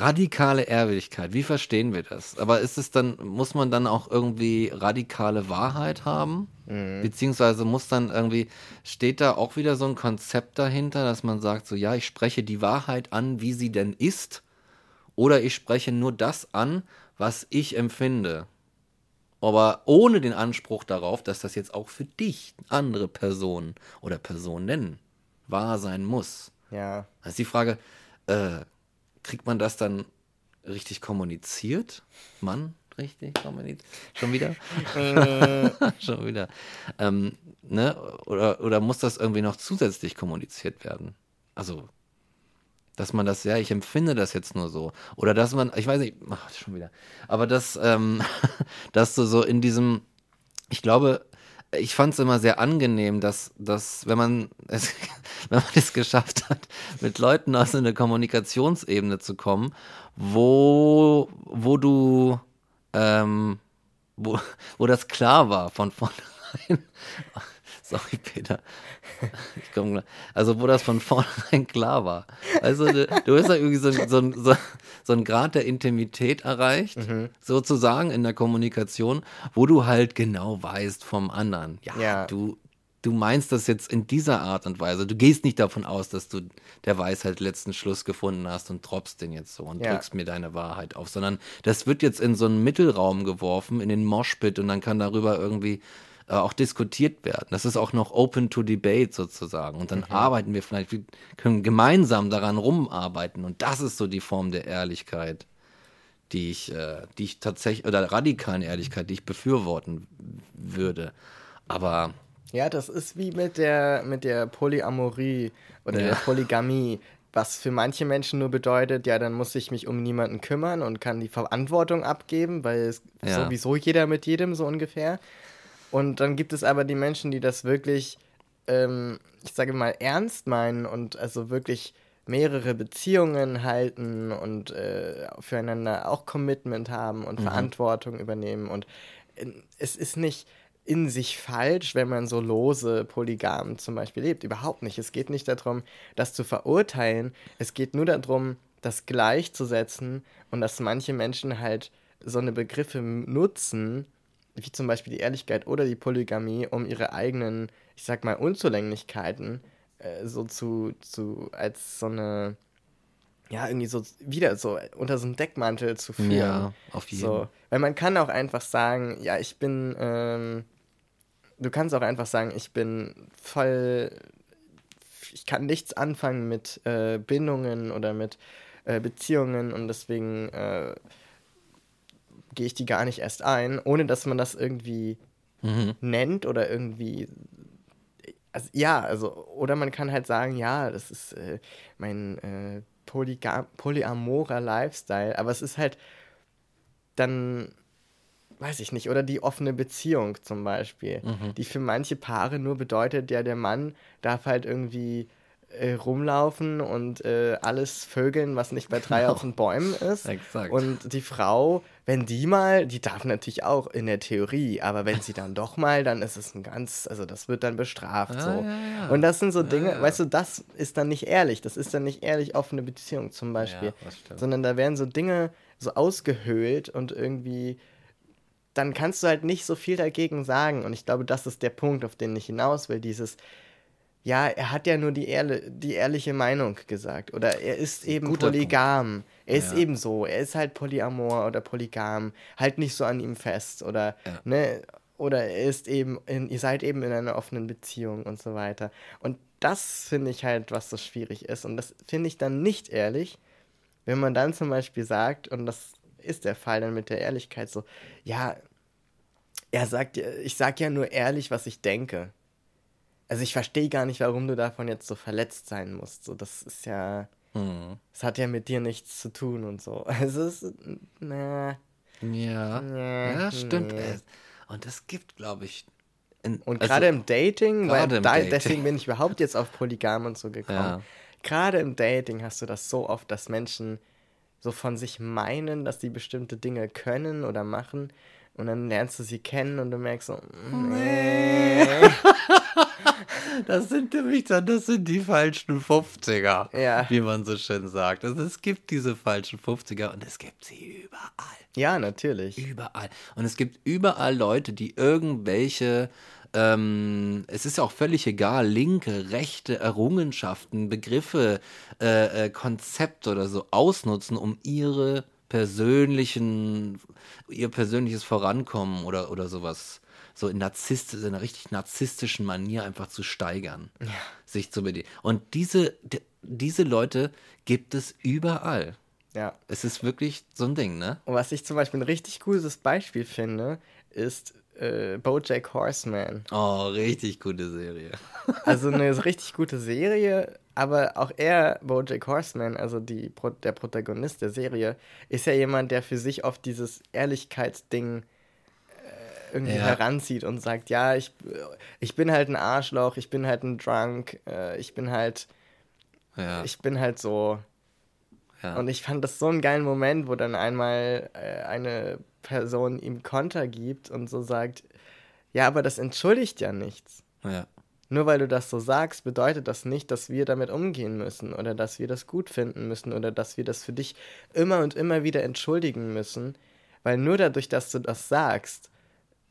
radikale Ehrlichkeit, wie verstehen wir das? Aber ist es dann, muss man dann auch irgendwie radikale Wahrheit haben? Beziehungsweise muss dann irgendwie, steht da auch wieder so ein Konzept dahinter, dass man sagt, so ja, ich spreche die Wahrheit an, wie sie denn ist, oder ich spreche nur das an, was ich empfinde aber ohne den Anspruch darauf, dass das jetzt auch für dich andere Personen oder Personen wahr sein muss. Ja. Da ist die Frage, äh, kriegt man das dann richtig kommuniziert? Mann, richtig kommuniziert? Schon wieder? (laughs) Schon wieder. Ähm, ne? oder, oder muss das irgendwie noch zusätzlich kommuniziert werden? Also, dass man das, ja, ich empfinde das jetzt nur so. Oder dass man, ich weiß nicht, ach, schon wieder. Aber dass, ähm, (laughs) dass du so in diesem, ich glaube, ich fand es immer sehr angenehm, dass, dass wenn man (laughs) es, wenn man es geschafft hat, mit Leuten aus einer Kommunikationsebene zu kommen, wo, wo du, ähm, wo, wo das klar war von vornherein. Sorry, Peter. Ich komm gleich. Also, wo das von vornherein klar war. Also, du, du hast ja irgendwie so, so, so, so einen Grad der Intimität erreicht, sozusagen in der Kommunikation, wo du halt genau weißt vom anderen. Ja, Ja. du, du meinst das jetzt in dieser Art und Weise. Du gehst nicht davon aus, dass du der Weisheit letzten Schluss gefunden hast und droppst den jetzt so und Ja. drückst mir deine Wahrheit auf, sondern das wird jetzt in so einen Mittelraum geworfen, in den Moshpit und dann kann darüber irgendwie äh, auch diskutiert werden. Das ist auch noch open to debate sozusagen. Und dann arbeiten wir vielleicht, wir können gemeinsam daran rumarbeiten. Und das ist so die Form der Ehrlichkeit, die ich, äh, die ich tatsächlich, oder radikalen Ehrlichkeit, die ich befürworten würde. Aber Ja, das ist wie mit der, mit der Polyamorie oder Ja. der Polygamie, was für manche Menschen nur bedeutet, ja, dann muss ich mich um niemanden kümmern und kann die Verantwortung abgeben, weil es Ja. sowieso jeder mit jedem so ungefähr. Und dann gibt es aber die Menschen, die das wirklich, ähm, ich sage mal, ernst meinen und also wirklich mehrere Beziehungen halten und äh, füreinander auch Commitment haben und Verantwortung übernehmen. Und äh, es ist nicht in sich falsch, wenn man so lose Polygam zum Beispiel lebt. Überhaupt nicht. Es geht nicht darum, das zu verurteilen. Es geht nur darum, das gleichzusetzen und dass manche Menschen halt so eine Begriffe nutzen, wie zum Beispiel die Ehrlichkeit oder die Polygamie, um ihre eigenen, ich sag mal, Unzulänglichkeiten äh, so zu, zu, als so eine, ja, irgendwie so wieder so unter so einem Deckmantel zu führen. Ja, auf jeden. So, weil man kann auch einfach sagen, ja, ich bin, ähm, du kannst auch einfach sagen, ich bin voll, ich kann nichts anfangen mit äh, Bindungen oder mit äh, Beziehungen und deswegen äh, gehe ich die gar nicht erst ein, ohne dass man das irgendwie Mhm. nennt oder irgendwie. Also, ja, also, oder man kann halt sagen, ja, das ist äh, mein äh, Polygam polyamorer Lifestyle, aber es ist halt dann, weiß ich nicht, oder die offene Beziehung zum Beispiel, die für manche Paare nur bedeutet, ja, der Mann darf halt irgendwie äh, rumlaufen und äh, alles vögeln, was nicht bei drei auf den Bäumen ist. Exakt. Und die Frau, wenn die mal, die darf natürlich auch in der Theorie, aber wenn sie dann doch mal, dann ist es ein ganz, also das wird dann bestraft Ja, so. ja, ja. Und das sind so Dinge, ja. weißt du, das ist dann nicht ehrlich. Das ist dann nicht ehrlich offene Beziehung zum Beispiel. sondern da werden so Dinge so ausgehöhlt und irgendwie, dann kannst du halt nicht so viel dagegen sagen. Und ich glaube, das ist der Punkt, auf den ich hinaus will. Dieses, ja, er hat ja nur die, ehrle die ehrliche Meinung gesagt. Oder er ist eben Guter polygam. Er ist Ja. eben so. Er ist halt polyamor oder polygam. Halt nicht so an ihm fest. Oder, Ja. ne, oder er ist eben, in, ihr seid eben in einer offenen Beziehung und so weiter. Und das finde ich halt, was so schwierig ist. Und das finde ich dann nicht ehrlich, wenn man dann zum Beispiel sagt, und das ist der Fall dann mit der Ehrlichkeit so, ja, er sagt, ich sag ja nur ehrlich, was ich denke. Also ich verstehe gar nicht, warum du davon jetzt so verletzt sein musst. So, das ist ja, Mhm. das hat ja mit dir nichts zu tun und so. Also (laughs) es ist, na, Ja, Nee, ja, stimmt. nee. Und es gibt, glaube ich, in, Und also- gerade im Dating, weil im da, Dating. deswegen bin (laughs) ich überhaupt jetzt auf Polygam und so gekommen. Ja. Gerade im Dating hast du das so oft, dass Menschen so von sich meinen, dass sie bestimmte Dinge können oder machen. Und dann lernst du sie kennen und du merkst so, nee. (laughs) Das sind nämlich dann, das sind die falschen 50er, Ja. wie man so schön sagt. Also es gibt diese falschen 50er und es gibt sie überall. Ja, natürlich. Überall. Und es gibt überall Leute, die irgendwelche, ähm, es ist ja auch völlig egal, linke, rechte Errungenschaften, Begriffe, äh, äh, Konzepte oder so ausnutzen, um ihre persönlichen, ihr persönliches Vorankommen oder, oder sowas so in, Narzisst, in einer richtig narzisstischen Manier einfach zu steigern, sich zu bedienen. Und diese, diese Leute gibt es überall. Ja. Es ist wirklich so ein Ding, ne? Und was ich zum Beispiel ein richtig gutes Beispiel finde, ist äh, Bojack Horseman. Oh, richtig gute Serie. (laughs) Also eine richtig gute Serie, aber auch er, Bojack Horseman, also die, der Protagonist der Serie, ist ja jemand, der für sich oft dieses Ehrlichkeitsding äh, irgendwie Ja. heranzieht und sagt, ja, ich, ich bin halt ein Arschloch, ich bin halt ein Drunk, äh, ich bin halt, Ja. ich bin halt so. ja. Und ich fand das so einen geilen Moment, wo dann einmal äh, eine Person ihm Konter gibt und so sagt, ja, aber das entschuldigt ja nichts. ja. Nur weil du das so sagst, bedeutet das nicht, dass wir damit umgehen müssen oder dass wir das gut finden müssen oder dass wir das für dich immer und immer wieder entschuldigen müssen. Weil nur dadurch, dass du das sagst,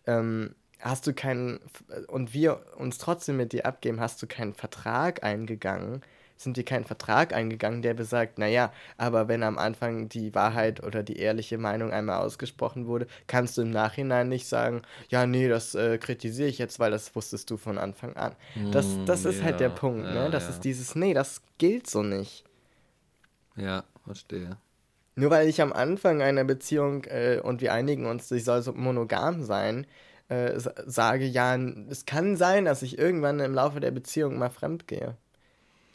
ähm, hast du keinen, und wir uns trotzdem mit dir abgeben, hast du keinen Vertrag eingegangen, sind wir keinen Vertrag eingegangen, der besagt, naja, aber wenn am Anfang die Wahrheit oder die ehrliche Meinung einmal ausgesprochen wurde, kannst du im Nachhinein nicht sagen, ja, nee, das äh, kritisiere ich jetzt, weil das wusstest du von Anfang an. Das, das ist halt der ja, Punkt, ja, ne? Das ja. ist dieses, nee, das gilt so nicht. Ja, verstehe. Nur weil ich am Anfang einer Beziehung äh, und wir einigen uns, ich soll so monogam sein, äh, sa- sage, ja, es kann sein, dass ich irgendwann im Laufe der Beziehung mal fremd gehe.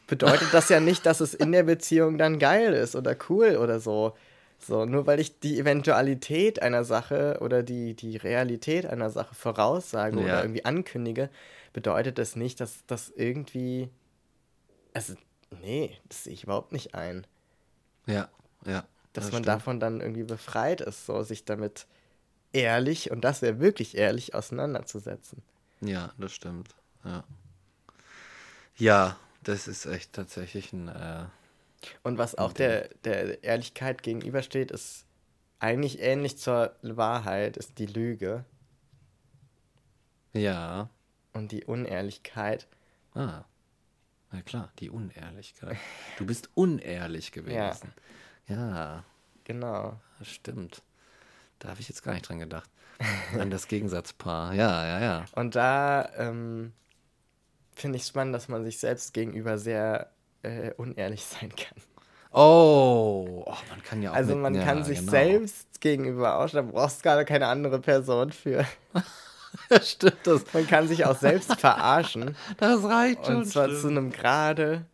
Bedeutet das ja nicht, dass es in der Beziehung dann geil ist oder cool oder so. So, nur weil ich die Eventualität einer Sache oder die, die Realität einer Sache voraussage Ja. oder irgendwie ankündige, bedeutet das nicht, dass das irgendwie. Also, nee, das sehe ich überhaupt nicht ein Ja, ja. Dass das man stimmt. davon dann irgendwie befreit ist, so sich damit ehrlich, und das wäre wirklich ehrlich, auseinanderzusetzen. Ja, das stimmt. Ja. Ja, das ist echt tatsächlich ein. Äh, Und was auch der, der Ehrlichkeit gegenübersteht, ist eigentlich ähnlich zur Wahrheit, ist die Lüge ja. und die Unehrlichkeit. Ah. Na klar, die Unehrlichkeit. Du bist unehrlich (laughs) gewesen. Ja, Genau. das stimmt. Da habe ich jetzt gar nicht dran gedacht. An das Gegensatzpaar. Ja, ja, ja. Und da ähm, finde ich spannend, dass man sich selbst gegenüber sehr äh, unehrlich sein kann. Oh, oh, man kann ja auch. Also mit, man ja, kann sich genau. selbst gegenüber auch, da brauchst du gar keine andere Person für. (laughs) stimmt, das, Man kann sich auch selbst verarschen. (laughs) das reicht schon. Und zwar stimmt. zu einem Grade,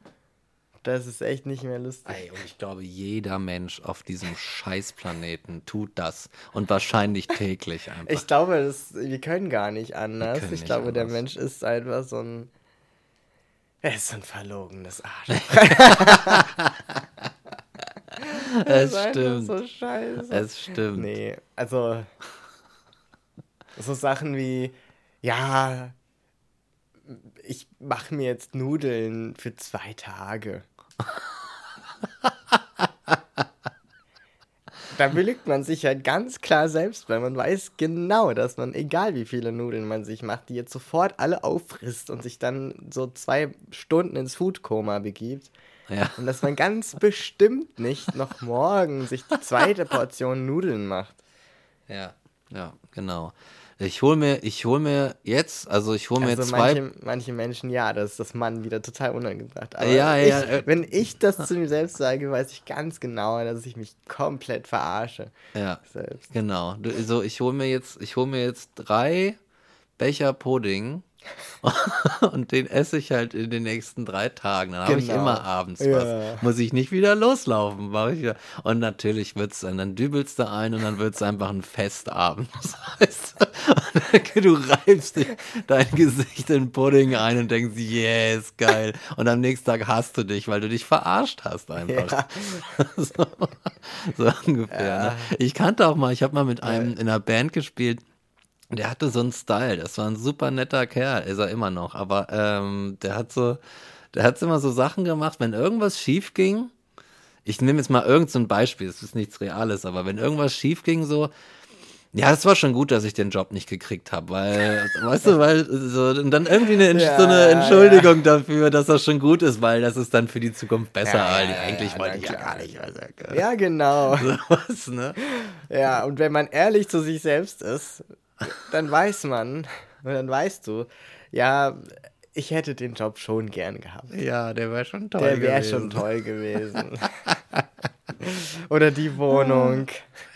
das ist echt nicht mehr lustig. Ey, und ich glaube, jeder Mensch auf diesem Scheißplaneten tut das. Und wahrscheinlich täglich einfach. Ich glaube, das, wir können gar nicht anders. Ich nicht glaube, der anders. Mensch ist einfach so ein. Er ist so ein verlogenes Arsch. (laughs) (laughs) es stimmt. So scheiße. Es stimmt. Nee, also. So Sachen wie, ja, ich mache mir jetzt Nudeln für zwei Tage. Da belügt man sich ja ganz klar selbst, weil man weiß genau, dass man, egal wie viele Nudeln man sich macht, die jetzt sofort alle auffrisst und sich dann so zwei Stunden ins Foodkoma begibt. Ja. Und dass man ganz bestimmt nicht noch morgen sich die zweite (laughs) Portion Nudeln macht. Ja, ja, genau. Ich hol mir, ich hol mir jetzt, also ich hol mir Also zwei. manche, manche Menschen, ja, das ist das Mann wieder total unangebracht. Aber Ja, ich, ja, äh. wenn ich das zu mir selbst sage, weiß ich ganz genau, dass ich mich komplett verarsche. ja, Selbst. genau. Du, so, ich hol mir jetzt, ich hol mir jetzt drei Becher Pudding (laughs) Und den esse ich halt in den nächsten drei Tagen. Dann habe ich Genau. immer abends Ja. was. Muss ich nicht wieder loslaufen. Mach ich wieder. Und natürlich wird es dann, dann dübelst du ein und dann wird es einfach ein Festabend. (laughs) Das heißt, (laughs) du reibst dein Gesicht in Pudding ein und denkst, yes, geil. Und am nächsten Tag hast du dich, weil du dich verarscht hast einfach. Ja. so, so ungefähr. Ne? Ich kannte auch mal, ich habe mal mit einem in einer Band gespielt, der hatte so einen Style, das war ein super netter Kerl, ist er immer noch, aber ähm, der hat so, der hat immer so Sachen gemacht, wenn irgendwas schief ging, ich nehme jetzt mal irgendein so Beispiel, es ist nichts Reales, aber wenn irgendwas schief ging, so, ja, es war schon gut, dass ich den Job nicht gekriegt habe, weil, (laughs) weißt du, weil so, und dann irgendwie eine, Ja, so eine ja, Entschuldigung dafür, dass das schon gut ist, weil das ist dann für die Zukunft besser, Ja, weil ja, eigentlich ja, wollte ich ja gar nicht, was Ja, genau. (laughs) sowas, ne? Ja, und wenn man ehrlich zu sich selbst ist, dann weiß man, und dann weißt du, ja, ich hätte den Job schon gern gehabt. Ja, der wäre schon toll Der wäre gewesen. schon toll gewesen. (laughs) Oder die Wohnung.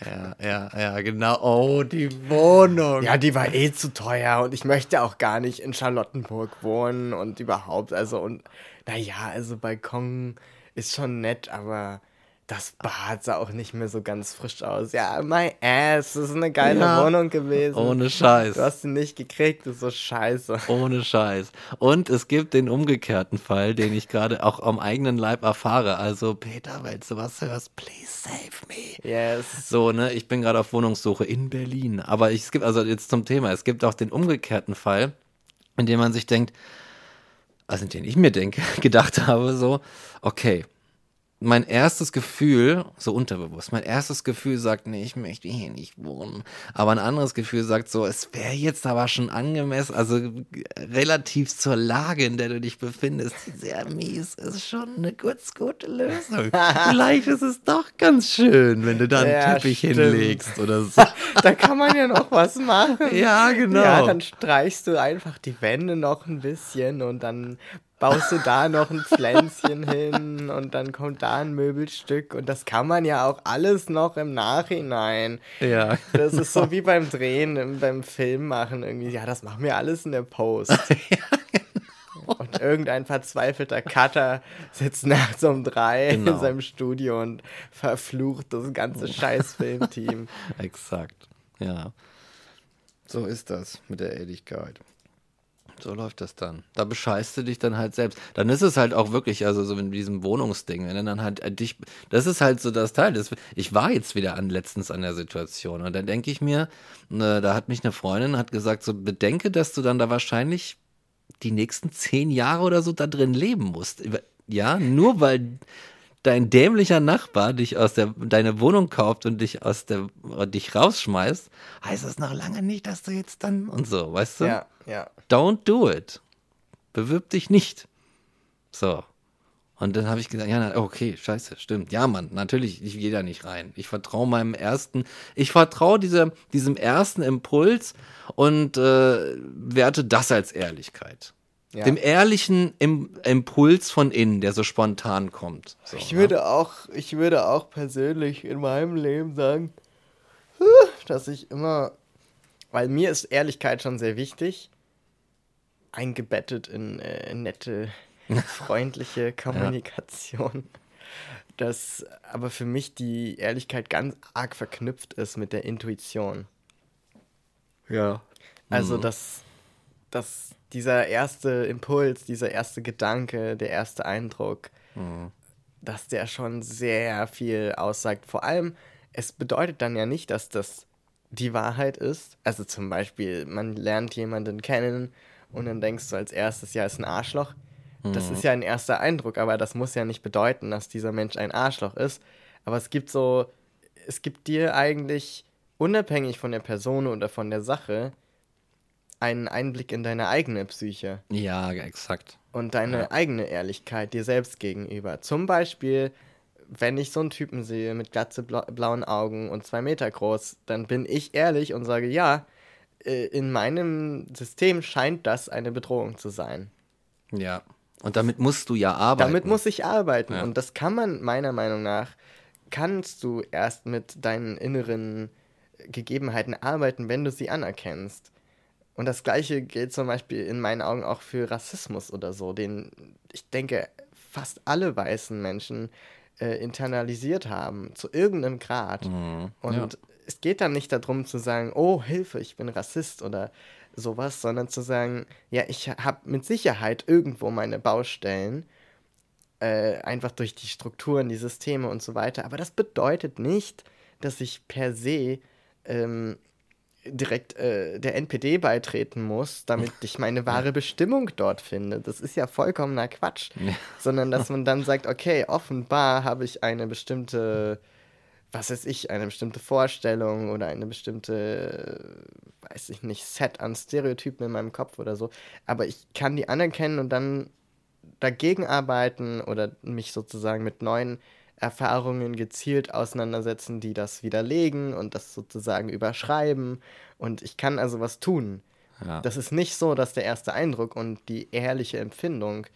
Ja, ja, ja, genau. Oh, die Wohnung. Ja, die war eh zu teuer und ich möchte auch gar nicht in Charlottenburg wohnen und überhaupt, also und naja, also Balkon ist schon nett, aber das Bad sah auch nicht mehr so ganz frisch aus. Ja, my ass, das ist eine geile Ja. Wohnung gewesen. Ohne Scheiß. Du hast sie nicht gekriegt, das ist so scheiße. Ohne Scheiß. Und es gibt den umgekehrten Fall, den ich gerade auch am eigenen Leib erfahre. Also, Peter, wenn du was hörst, please save me. Yes. So, ne, ich bin gerade auf Wohnungssuche in Berlin. Aber ich, es gibt, also jetzt zum Thema, es gibt auch den umgekehrten Fall, in dem man sich denkt, also in den ich mir denke, (laughs) gedacht habe, so, okay, mein erstes Gefühl, so unterbewusst, mein erstes Gefühl sagt, nee, ich möchte hier nicht wohnen. Aber ein anderes Gefühl sagt so, es wäre jetzt aber schon angemessen, also relativ zur Lage, in der du dich befindest, sehr mies, ist schon eine ganz gute Lösung. (laughs) Vielleicht ist es doch ganz schön, wenn du da einen Ja, Teppich stimmt. hinlegst oder so. (laughs) Da kann man ja noch was machen. Ja, genau. Ja, dann streichst du einfach die Wände noch ein bisschen und dann baust du da noch ein Pflänzchen hin und dann kommt da ein Möbelstück und das kann man ja auch alles noch im Nachhinein. Ja. Das ist so wie beim Drehen, im- beim Film machen irgendwie. Ja, das machen wir alles in der Post. (laughs) genau. Und irgendein verzweifelter Cutter sitzt nachts um drei Genau. in seinem Studio und verflucht das ganze scheiß Filmteam. (laughs) Exakt. Ja. So ist das mit der Ehrlichkeit. So läuft das dann. Da bescheißt du dich dann halt selbst. Dann ist es halt auch wirklich, also so in diesem Wohnungsding, wenn dann halt äh, dich, das ist halt so das Teil. Das, ich war jetzt wieder an, letztens an der Situation und dann denke ich mir, ne, da hat mich eine Freundin hat gesagt, so bedenke, dass du dann da wahrscheinlich die nächsten zehn Jahre oder so da drin leben musst. Ja, nur weil dein dämlicher Nachbar dich aus der deine Wohnung kauft und dich aus der dich rausschmeißt, heißt das noch lange nicht, dass du jetzt dann und so, weißt du? Ja, ja. Don't do it. Bewirb dich nicht. So. Und dann habe ich gesagt, ja, na, okay, scheiße, stimmt. Ja, Mann, natürlich, ich gehe da nicht rein. Ich vertraue meinem ersten, ich vertraue dieser, diesem ersten Impuls und äh, werte das als Ehrlichkeit. Ja. Dem ehrlichen Im Impuls von innen, der so spontan kommt. So, Ich ne? würde auch, ich würde auch persönlich in meinem Leben sagen, dass ich immer, weil mir ist Ehrlichkeit schon sehr wichtig, eingebettet in äh, nette, (laughs) freundliche Kommunikation, dass aber für mich die Ehrlichkeit ganz arg verknüpft ist mit der Intuition. Ja. Also, dass, dass dieser erste Impuls, dieser erste Gedanke, der erste Eindruck, dass der schon sehr viel aussagt. Vor allem, es bedeutet dann ja nicht, dass das die Wahrheit ist. Also zum Beispiel, man lernt jemanden kennen und dann denkst du als erstes, ja, ist ein Arschloch. Das ist ja ein erster Eindruck, aber das muss ja nicht bedeuten, dass dieser Mensch ein Arschloch ist. Aber es gibt so, es gibt dir eigentlich unabhängig von der Person oder von der Sache einen Einblick in deine eigene Psyche Ja, exakt. und deine eigene Ehrlichkeit dir selbst gegenüber. Zum Beispiel, wenn ich so einen Typen sehe mit glatze bla blauen Augen und zwei Meter groß, dann bin ich ehrlich und sage, ja, äh, in meinem System scheint das eine Bedrohung zu sein. Ja. Und damit musst du ja arbeiten. Damit muss ich arbeiten. Ja. Und das kann man meiner Meinung nach, kannst du erst mit deinen inneren Gegebenheiten arbeiten, wenn du sie anerkennst. Und das gleiche gilt zum Beispiel in meinen Augen auch für Rassismus oder so, den ich denke fast alle weißen Menschen äh, internalisiert haben, zu irgendeinem Grad. Mhm. Und Ja. es geht dann nicht darum zu sagen, oh Hilfe, ich bin Rassist oder sowas, sondern zu sagen, ja, ich habe mit Sicherheit irgendwo meine Baustellen, äh, einfach durch die Strukturen, die Systeme und so weiter. Aber das bedeutet nicht, dass ich per se ähm, direkt äh, der NPD beitreten muss, damit ich meine wahre Bestimmung dort finde. Das ist ja vollkommener Quatsch. Ja. Sondern dass man dann sagt, okay, offenbar habe ich eine bestimmte, was weiß ich, eine bestimmte Vorstellung oder eine bestimmte, weiß ich nicht, Set an Stereotypen in meinem Kopf oder so. Aber ich kann die anerkennen und dann dagegen arbeiten oder mich sozusagen mit neuen Erfahrungen gezielt auseinandersetzen, die das widerlegen und das sozusagen überschreiben. Und ich kann also was tun. Ja. Das ist nicht so, dass der erste Eindruck und die ehrliche Empfindung,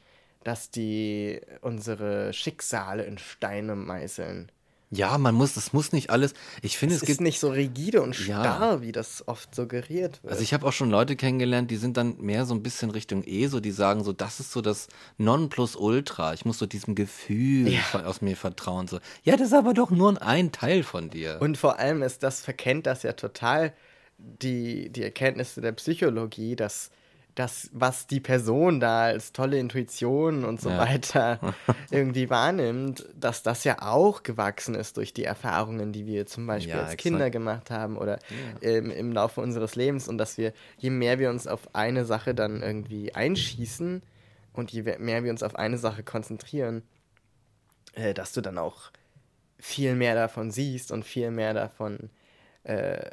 dass die unsere Schicksale in Steine meißeln. Ja, man muss, es muss nicht alles. Ich finde, Es es ist gibt nicht so rigide und Ja. starr, wie das oft suggeriert wird. Also ich habe auch schon Leute kennengelernt, die sind dann mehr so ein bisschen Richtung ESO, die sagen so, das ist so das Nonplusultra. Ich muss so diesem Gefühl Ja. aus mir vertrauen. So, ja, das ist aber doch nur ein Teil von dir. Und vor allem ist das, verkennt das ja total die, die Erkenntnisse der Psychologie, dass das, was die Person da als tolle Intuition und so Ja. weiter (laughs) irgendwie wahrnimmt, dass das ja auch gewachsen ist durch die Erfahrungen, die wir zum Beispiel Ja, als exakt. Kinder gemacht haben oder ähm, im Laufe unseres Lebens und dass wir, je mehr wir uns auf eine Sache dann irgendwie einschießen und je mehr wir uns auf eine Sache konzentrieren, äh, dass du dann auch viel mehr davon siehst und viel mehr davon äh,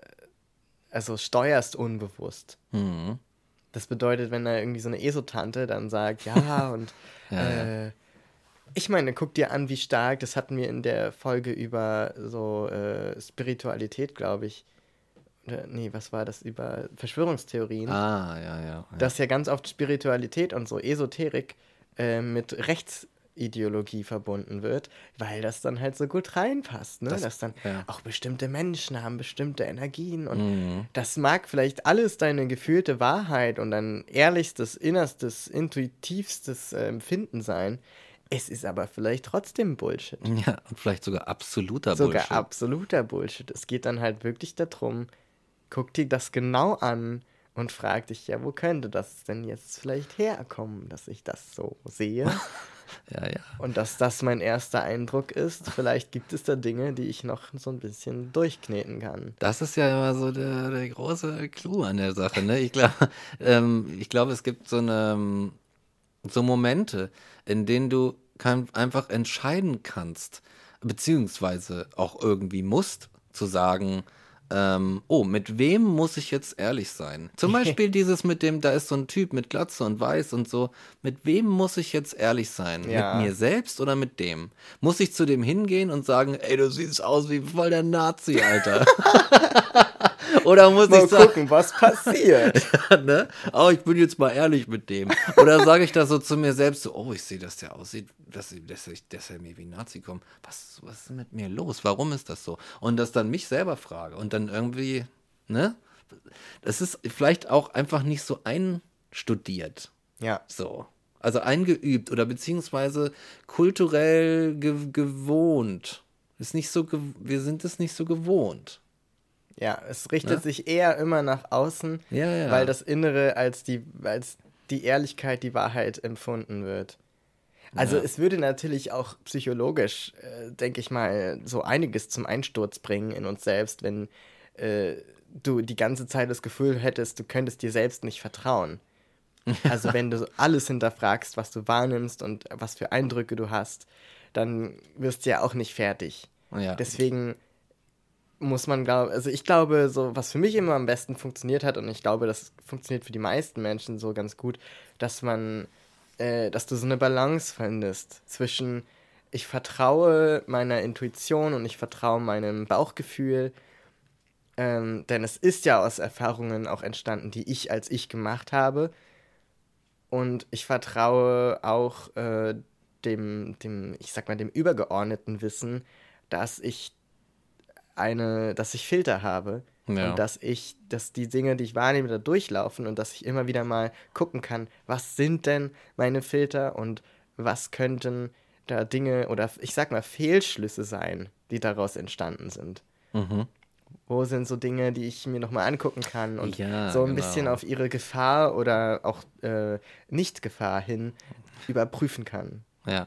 also steuerst unbewusst. Mhm. Das bedeutet, wenn da irgendwie so eine Esotante dann sagt, (laughs) ja, und Ja, äh, ich meine, guck dir an, wie stark, das hatten wir in der Folge über so äh, Spiritualität, glaube ich. Oder, nee, was war das? Über Verschwörungstheorien. Ah, ja, ja. ja. dass ja ganz oft Spiritualität und so Esoterik äh, mit Rechtsideologie verbunden wird, weil das dann halt so gut reinpasst, ne? Das- dass dann ja. auch bestimmte Menschen haben bestimmte Energien und Mhm. das mag vielleicht alles deine gefühlte Wahrheit und dein ehrlichstes, innerstes, intuitivstes äh, Empfinden sein. Es ist aber vielleicht trotzdem Bullshit. (laughs) ja, und vielleicht sogar absoluter Sogar Bullshit. absoluter Bullshit. Es geht dann halt wirklich darum, guck dir das genau an und frag dich, ja, wo könnte das denn jetzt vielleicht herkommen, dass ich das so sehe (laughs) Ja, ja. und dass das mein erster Eindruck ist. Vielleicht gibt es da Dinge, die ich noch so ein bisschen durchkneten kann. Das ist ja immer so der, der große Clou an der Sache. Ne? Ich glaube, (laughs) ähm, ich glaube, es gibt so eine, so Momente, in denen du kann, einfach entscheiden kannst, beziehungsweise auch irgendwie musst, zu sagen, ähm, oh, mit wem muss ich jetzt ehrlich sein? Zum (laughs) Beispiel dieses mit dem, da ist so ein Typ mit Glatze und Weiß und so. Mit wem muss ich jetzt ehrlich sein? Ja. Mit mir selbst oder mit dem? Muss ich zu dem hingehen und sagen, ey, du siehst aus wie voll der Nazi, Alter? (laughs) oder muss Mal ich sagen, gucken, was passiert. (laughs) ne? Oh, ich bin jetzt mal ehrlich mit dem. Oder sage ich das so zu mir selbst so, oh, ich sehe, dass der aussieht, dass, dass, ich, dass er mir wie ein Nazi kommt. Was, was ist mit mir los? Warum ist das so? Und das dann mich selber frage und dann irgendwie, ne? Das ist vielleicht auch einfach nicht so einstudiert. ja, So. Also eingeübt oder beziehungsweise kulturell ge gewohnt. Ist nicht so, wir sind es nicht so gewohnt. Ja, es richtet Ne? sich eher immer nach außen, Ja, ja. weil das Innere als die, als die Ehrlichkeit, die Wahrheit empfunden wird. Also Ja. es würde natürlich auch psychologisch, äh, denke ich mal, so einiges zum Einsturz bringen in uns selbst, wenn äh, du die ganze Zeit das Gefühl hättest, du könntest dir selbst nicht vertrauen. (laughs) Also wenn du alles hinterfragst, was du wahrnimmst und was für Eindrücke du hast, dann wirst du ja auch nicht fertig. ja. Deswegen muss man glauben, also ich glaube, so was für mich immer am besten funktioniert hat und ich glaube, das funktioniert für die meisten Menschen so ganz gut, dass man, äh, dass du so eine Balance findest zwischen ich vertraue meiner Intuition und ich vertraue meinem Bauchgefühl, ähm, denn es ist ja aus Erfahrungen auch entstanden, die ich als ich gemacht habe. Und ich vertraue auch äh, dem, dem, ich sag mal, dem übergeordneten Wissen, dass ich eine, dass ich Filter habe, Ja. Und dass ich, dass die Dinge, die ich wahrnehme, da durchlaufen und dass ich immer wieder mal gucken kann, was sind denn meine Filter und was könnten da Dinge oder ich sag mal Fehlschlüsse sein, die daraus entstanden sind. Mhm. Wo sind so Dinge, die ich mir nochmal angucken kann und Ja, so ein genau. bisschen auf ihre Gefahr oder auch äh, Nicht-Gefahr hin überprüfen kann. Ja.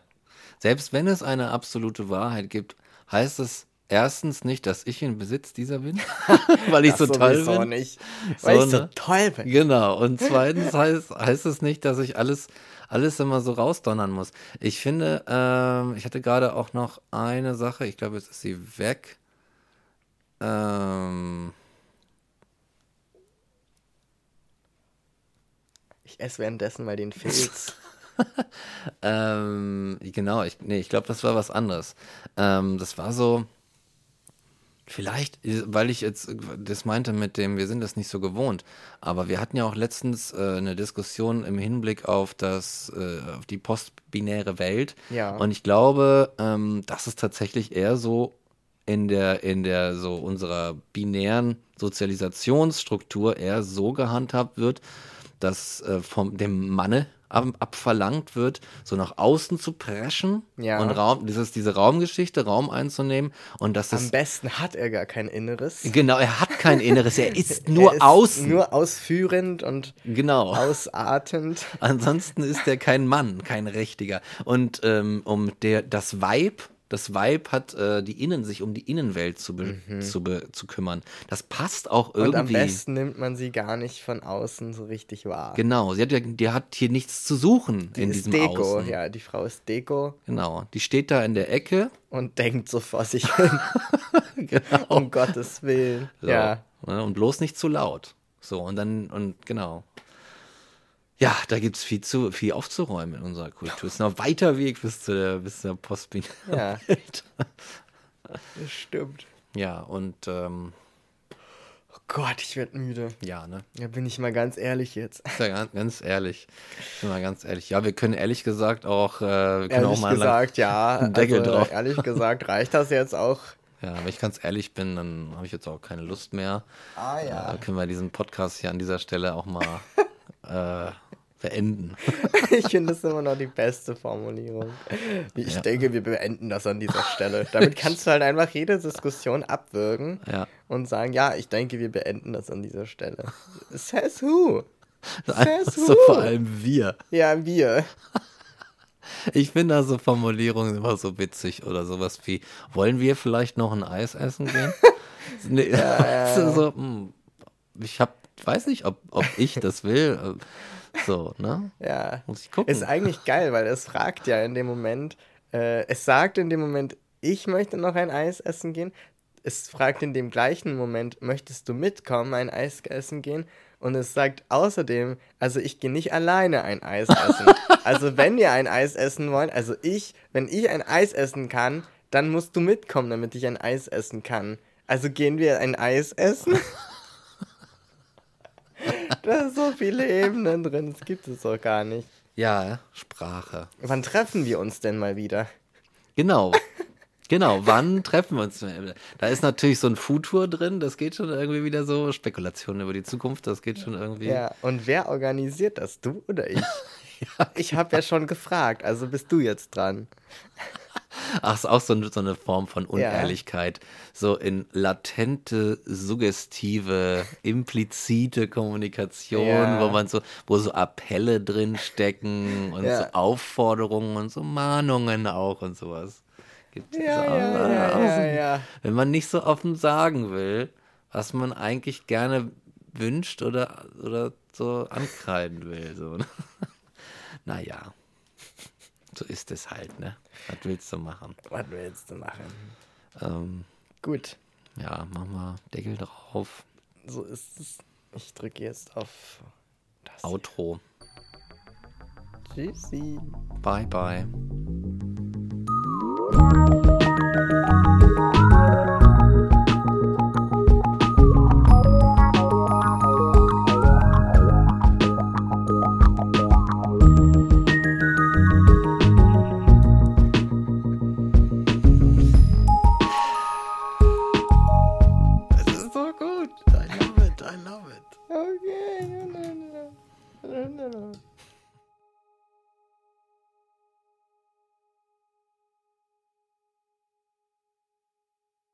Selbst wenn es eine absolute Wahrheit gibt, heißt es erstens nicht, dass ich in Besitz dieser bin, (laughs) weil ich Das so toll bin. nicht, weil So, ich so ne? toll bin. Genau. Und (laughs) zweitens heißt, heißt es nicht, dass ich alles, alles immer so rausdonnern muss. Ich finde, ähm, ich hatte gerade auch noch eine Sache, ich glaube, jetzt ist sie weg. Ähm, Ich esse währenddessen mal den (laughs) Filz. ähm, genau, ich, nee, ich glaube, das war was anderes. Ähm, das war so, vielleicht, weil ich jetzt das meinte mit dem, wir sind das nicht so gewohnt, aber wir hatten ja auch letztens äh, eine Diskussion im Hinblick auf das, äh, auf die postbinäre Welt. Ja. Und ich glaube, ähm, dass es tatsächlich eher so in der, in der so unserer binären Sozialisationsstruktur eher so gehandhabt wird, dass äh, vom dem Manne abverlangt wird, so nach außen zu preschen Ja. und Raum, dieses, diese Raumgeschichte, Raum einzunehmen und dass Am es besten hat er gar kein Inneres. genau, er hat kein (laughs) Inneres, er ist nur er ist außen. Nur ausführend und genau. ausartend. Ansonsten ist er kein Mann, kein richtiger. Und ähm, um der das Weib, das Weib hat äh, die Innen, sich um die Innenwelt zu, be, zu, zu kümmern. Das passt auch Mhm. Und am irgendwie. besten nimmt man sie gar nicht von außen so richtig wahr. Genau, sie hat ja, die hat hier nichts zu suchen die in ist diesem Deko, Außen. ja, die Frau ist Deko Genau, die steht da in der Ecke. und denkt so vor sich hin, (laughs) genau. um Gottes Willen. So, Ja, ne, Und bloß nicht zu laut. So, und dann, und genau. Ja, da gibt es viel, zu, viel aufzuräumen in unserer Kultur. Es ist noch ein weiter Weg bis zu der, bis zur Postbin. ja, (laughs) das stimmt. Ja, und ähm, Oh Gott, ich werde müde. ja, ne? Da bin ich mal ganz ehrlich jetzt. Ja ganz, ganz ehrlich. Ich bin mal ganz ehrlich. Ja, wir können ehrlich gesagt auch, äh, wir können auch Ehrlich mal lang- gesagt, ja. (laughs) einen Deckel also, drauf. Ehrlich gesagt, reicht das jetzt auch? Ja, wenn ich ganz ehrlich bin, dann habe ich jetzt auch keine Lust mehr. Ah Da können wir diesen Podcast hier an dieser Stelle auch mal (laughs) äh, beenden. (laughs) Ich finde das immer noch die beste Formulierung. Ich Ja. denke, wir beenden das an dieser Stelle. Damit kannst du halt einfach jede Diskussion abwürgen Ja. und sagen, ja, ich denke, wir beenden das an dieser Stelle. Says who? Says (laughs) who? so vor allem wir. Ja, wir. (laughs) Ich finde da so Formulierungen immer so witzig oder sowas wie, wollen wir vielleicht noch ein Eis essen gehen? nee, du, so, hm, ich hab, weiß nicht, ob, ob ich das will. So, ne? Ja. Muss ich gucken. Ist eigentlich geil, weil es fragt ja in dem Moment, äh, es sagt in dem Moment, ich möchte noch ein Eis essen gehen. Es fragt in dem gleichen Moment, möchtest du mitkommen, ein Eis essen gehen? Und es sagt außerdem, also ich gehe nicht alleine ein Eis essen. (laughs) also wenn wir ein Eis essen wollen, also ich, wenn ich ein Eis essen kann, dann musst du mitkommen, damit ich ein Eis essen kann. Also gehen wir ein Eis essen? (laughs) da sind so viele Ebenen drin, das gibt es doch gar nicht. Ja, Sprache. Wann treffen wir uns denn mal wieder? Genau. Genau, wann treffen wir uns? Da ist natürlich so ein Futur drin, das geht schon irgendwie wieder so. Spekulationen über die Zukunft, das geht schon irgendwie. Ja, und wer organisiert das? Du oder ich? (laughs) Ich habe ja schon gefragt, also bist du jetzt dran. Ach, ist auch so, eine- so eine Form von Unehrlichkeit. So in latente, suggestive, implizite Kommunikation, Ja. wo man so, wo so Appelle drin stecken und Ja. so Aufforderungen und so Mahnungen auch und sowas. Gibt es Ja, auch, ja, ja, ja, so- ja. Wenn man nicht so offen sagen will, was man eigentlich gerne wünscht oder, oder so ankreiden will. So. ne? (laughs) naja, so ist es halt, ne? Was willst du machen? Was willst du machen? Ähm, Gut, ja, mach mal Deckel drauf. so ist es. Ich drücke jetzt auf das. Outro. Tschüssi. Bye, bye.